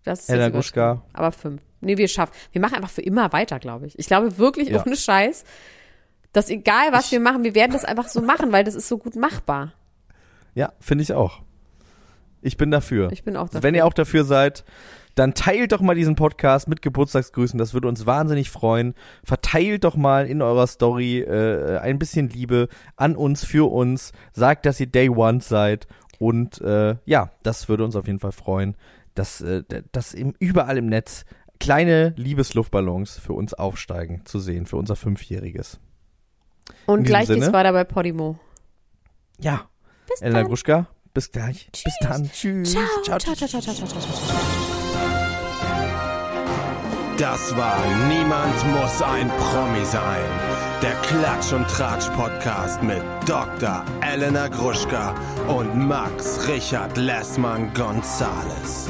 Das ist Elena übertrieben. Aber fünf. Nee, wir schaffen. Wir machen einfach für immer weiter, glaube ich. Ich glaube wirklich, Ja. ohne Scheiß, dass egal was wir machen, wir werden das einfach so machen, weil das ist so gut machbar. Ja, finde ich auch. Ich bin dafür. Ich bin auch dafür. Wenn ihr auch dafür seid, dann teilt doch mal diesen Podcast mit Geburtstagsgrüßen. Das würde uns wahnsinnig freuen. Verteilt doch mal in eurer Story äh, ein bisschen Liebe an uns, für uns. Sagt, dass ihr Day One seid. Und äh, ja, das würde uns auf jeden Fall freuen, dass, äh, dass im, überall im Netz kleine Liebesluftballons für uns aufsteigen zu sehen, für unser Fünfjähriges. Und gleich geht's weiter bei Podimo. Ja, Bis Elena dann. Gruschka, bis gleich. Bis dann. Tschüss. Ciao, ciao, ciao, ciao, ciao, ciao, ciao, ciao. Das war Niemand muss ein Promi sein. Der Klatsch und Tratsch Podcast mit Dr. Elena Gruschka und Max Richard Lessmann Gonzales.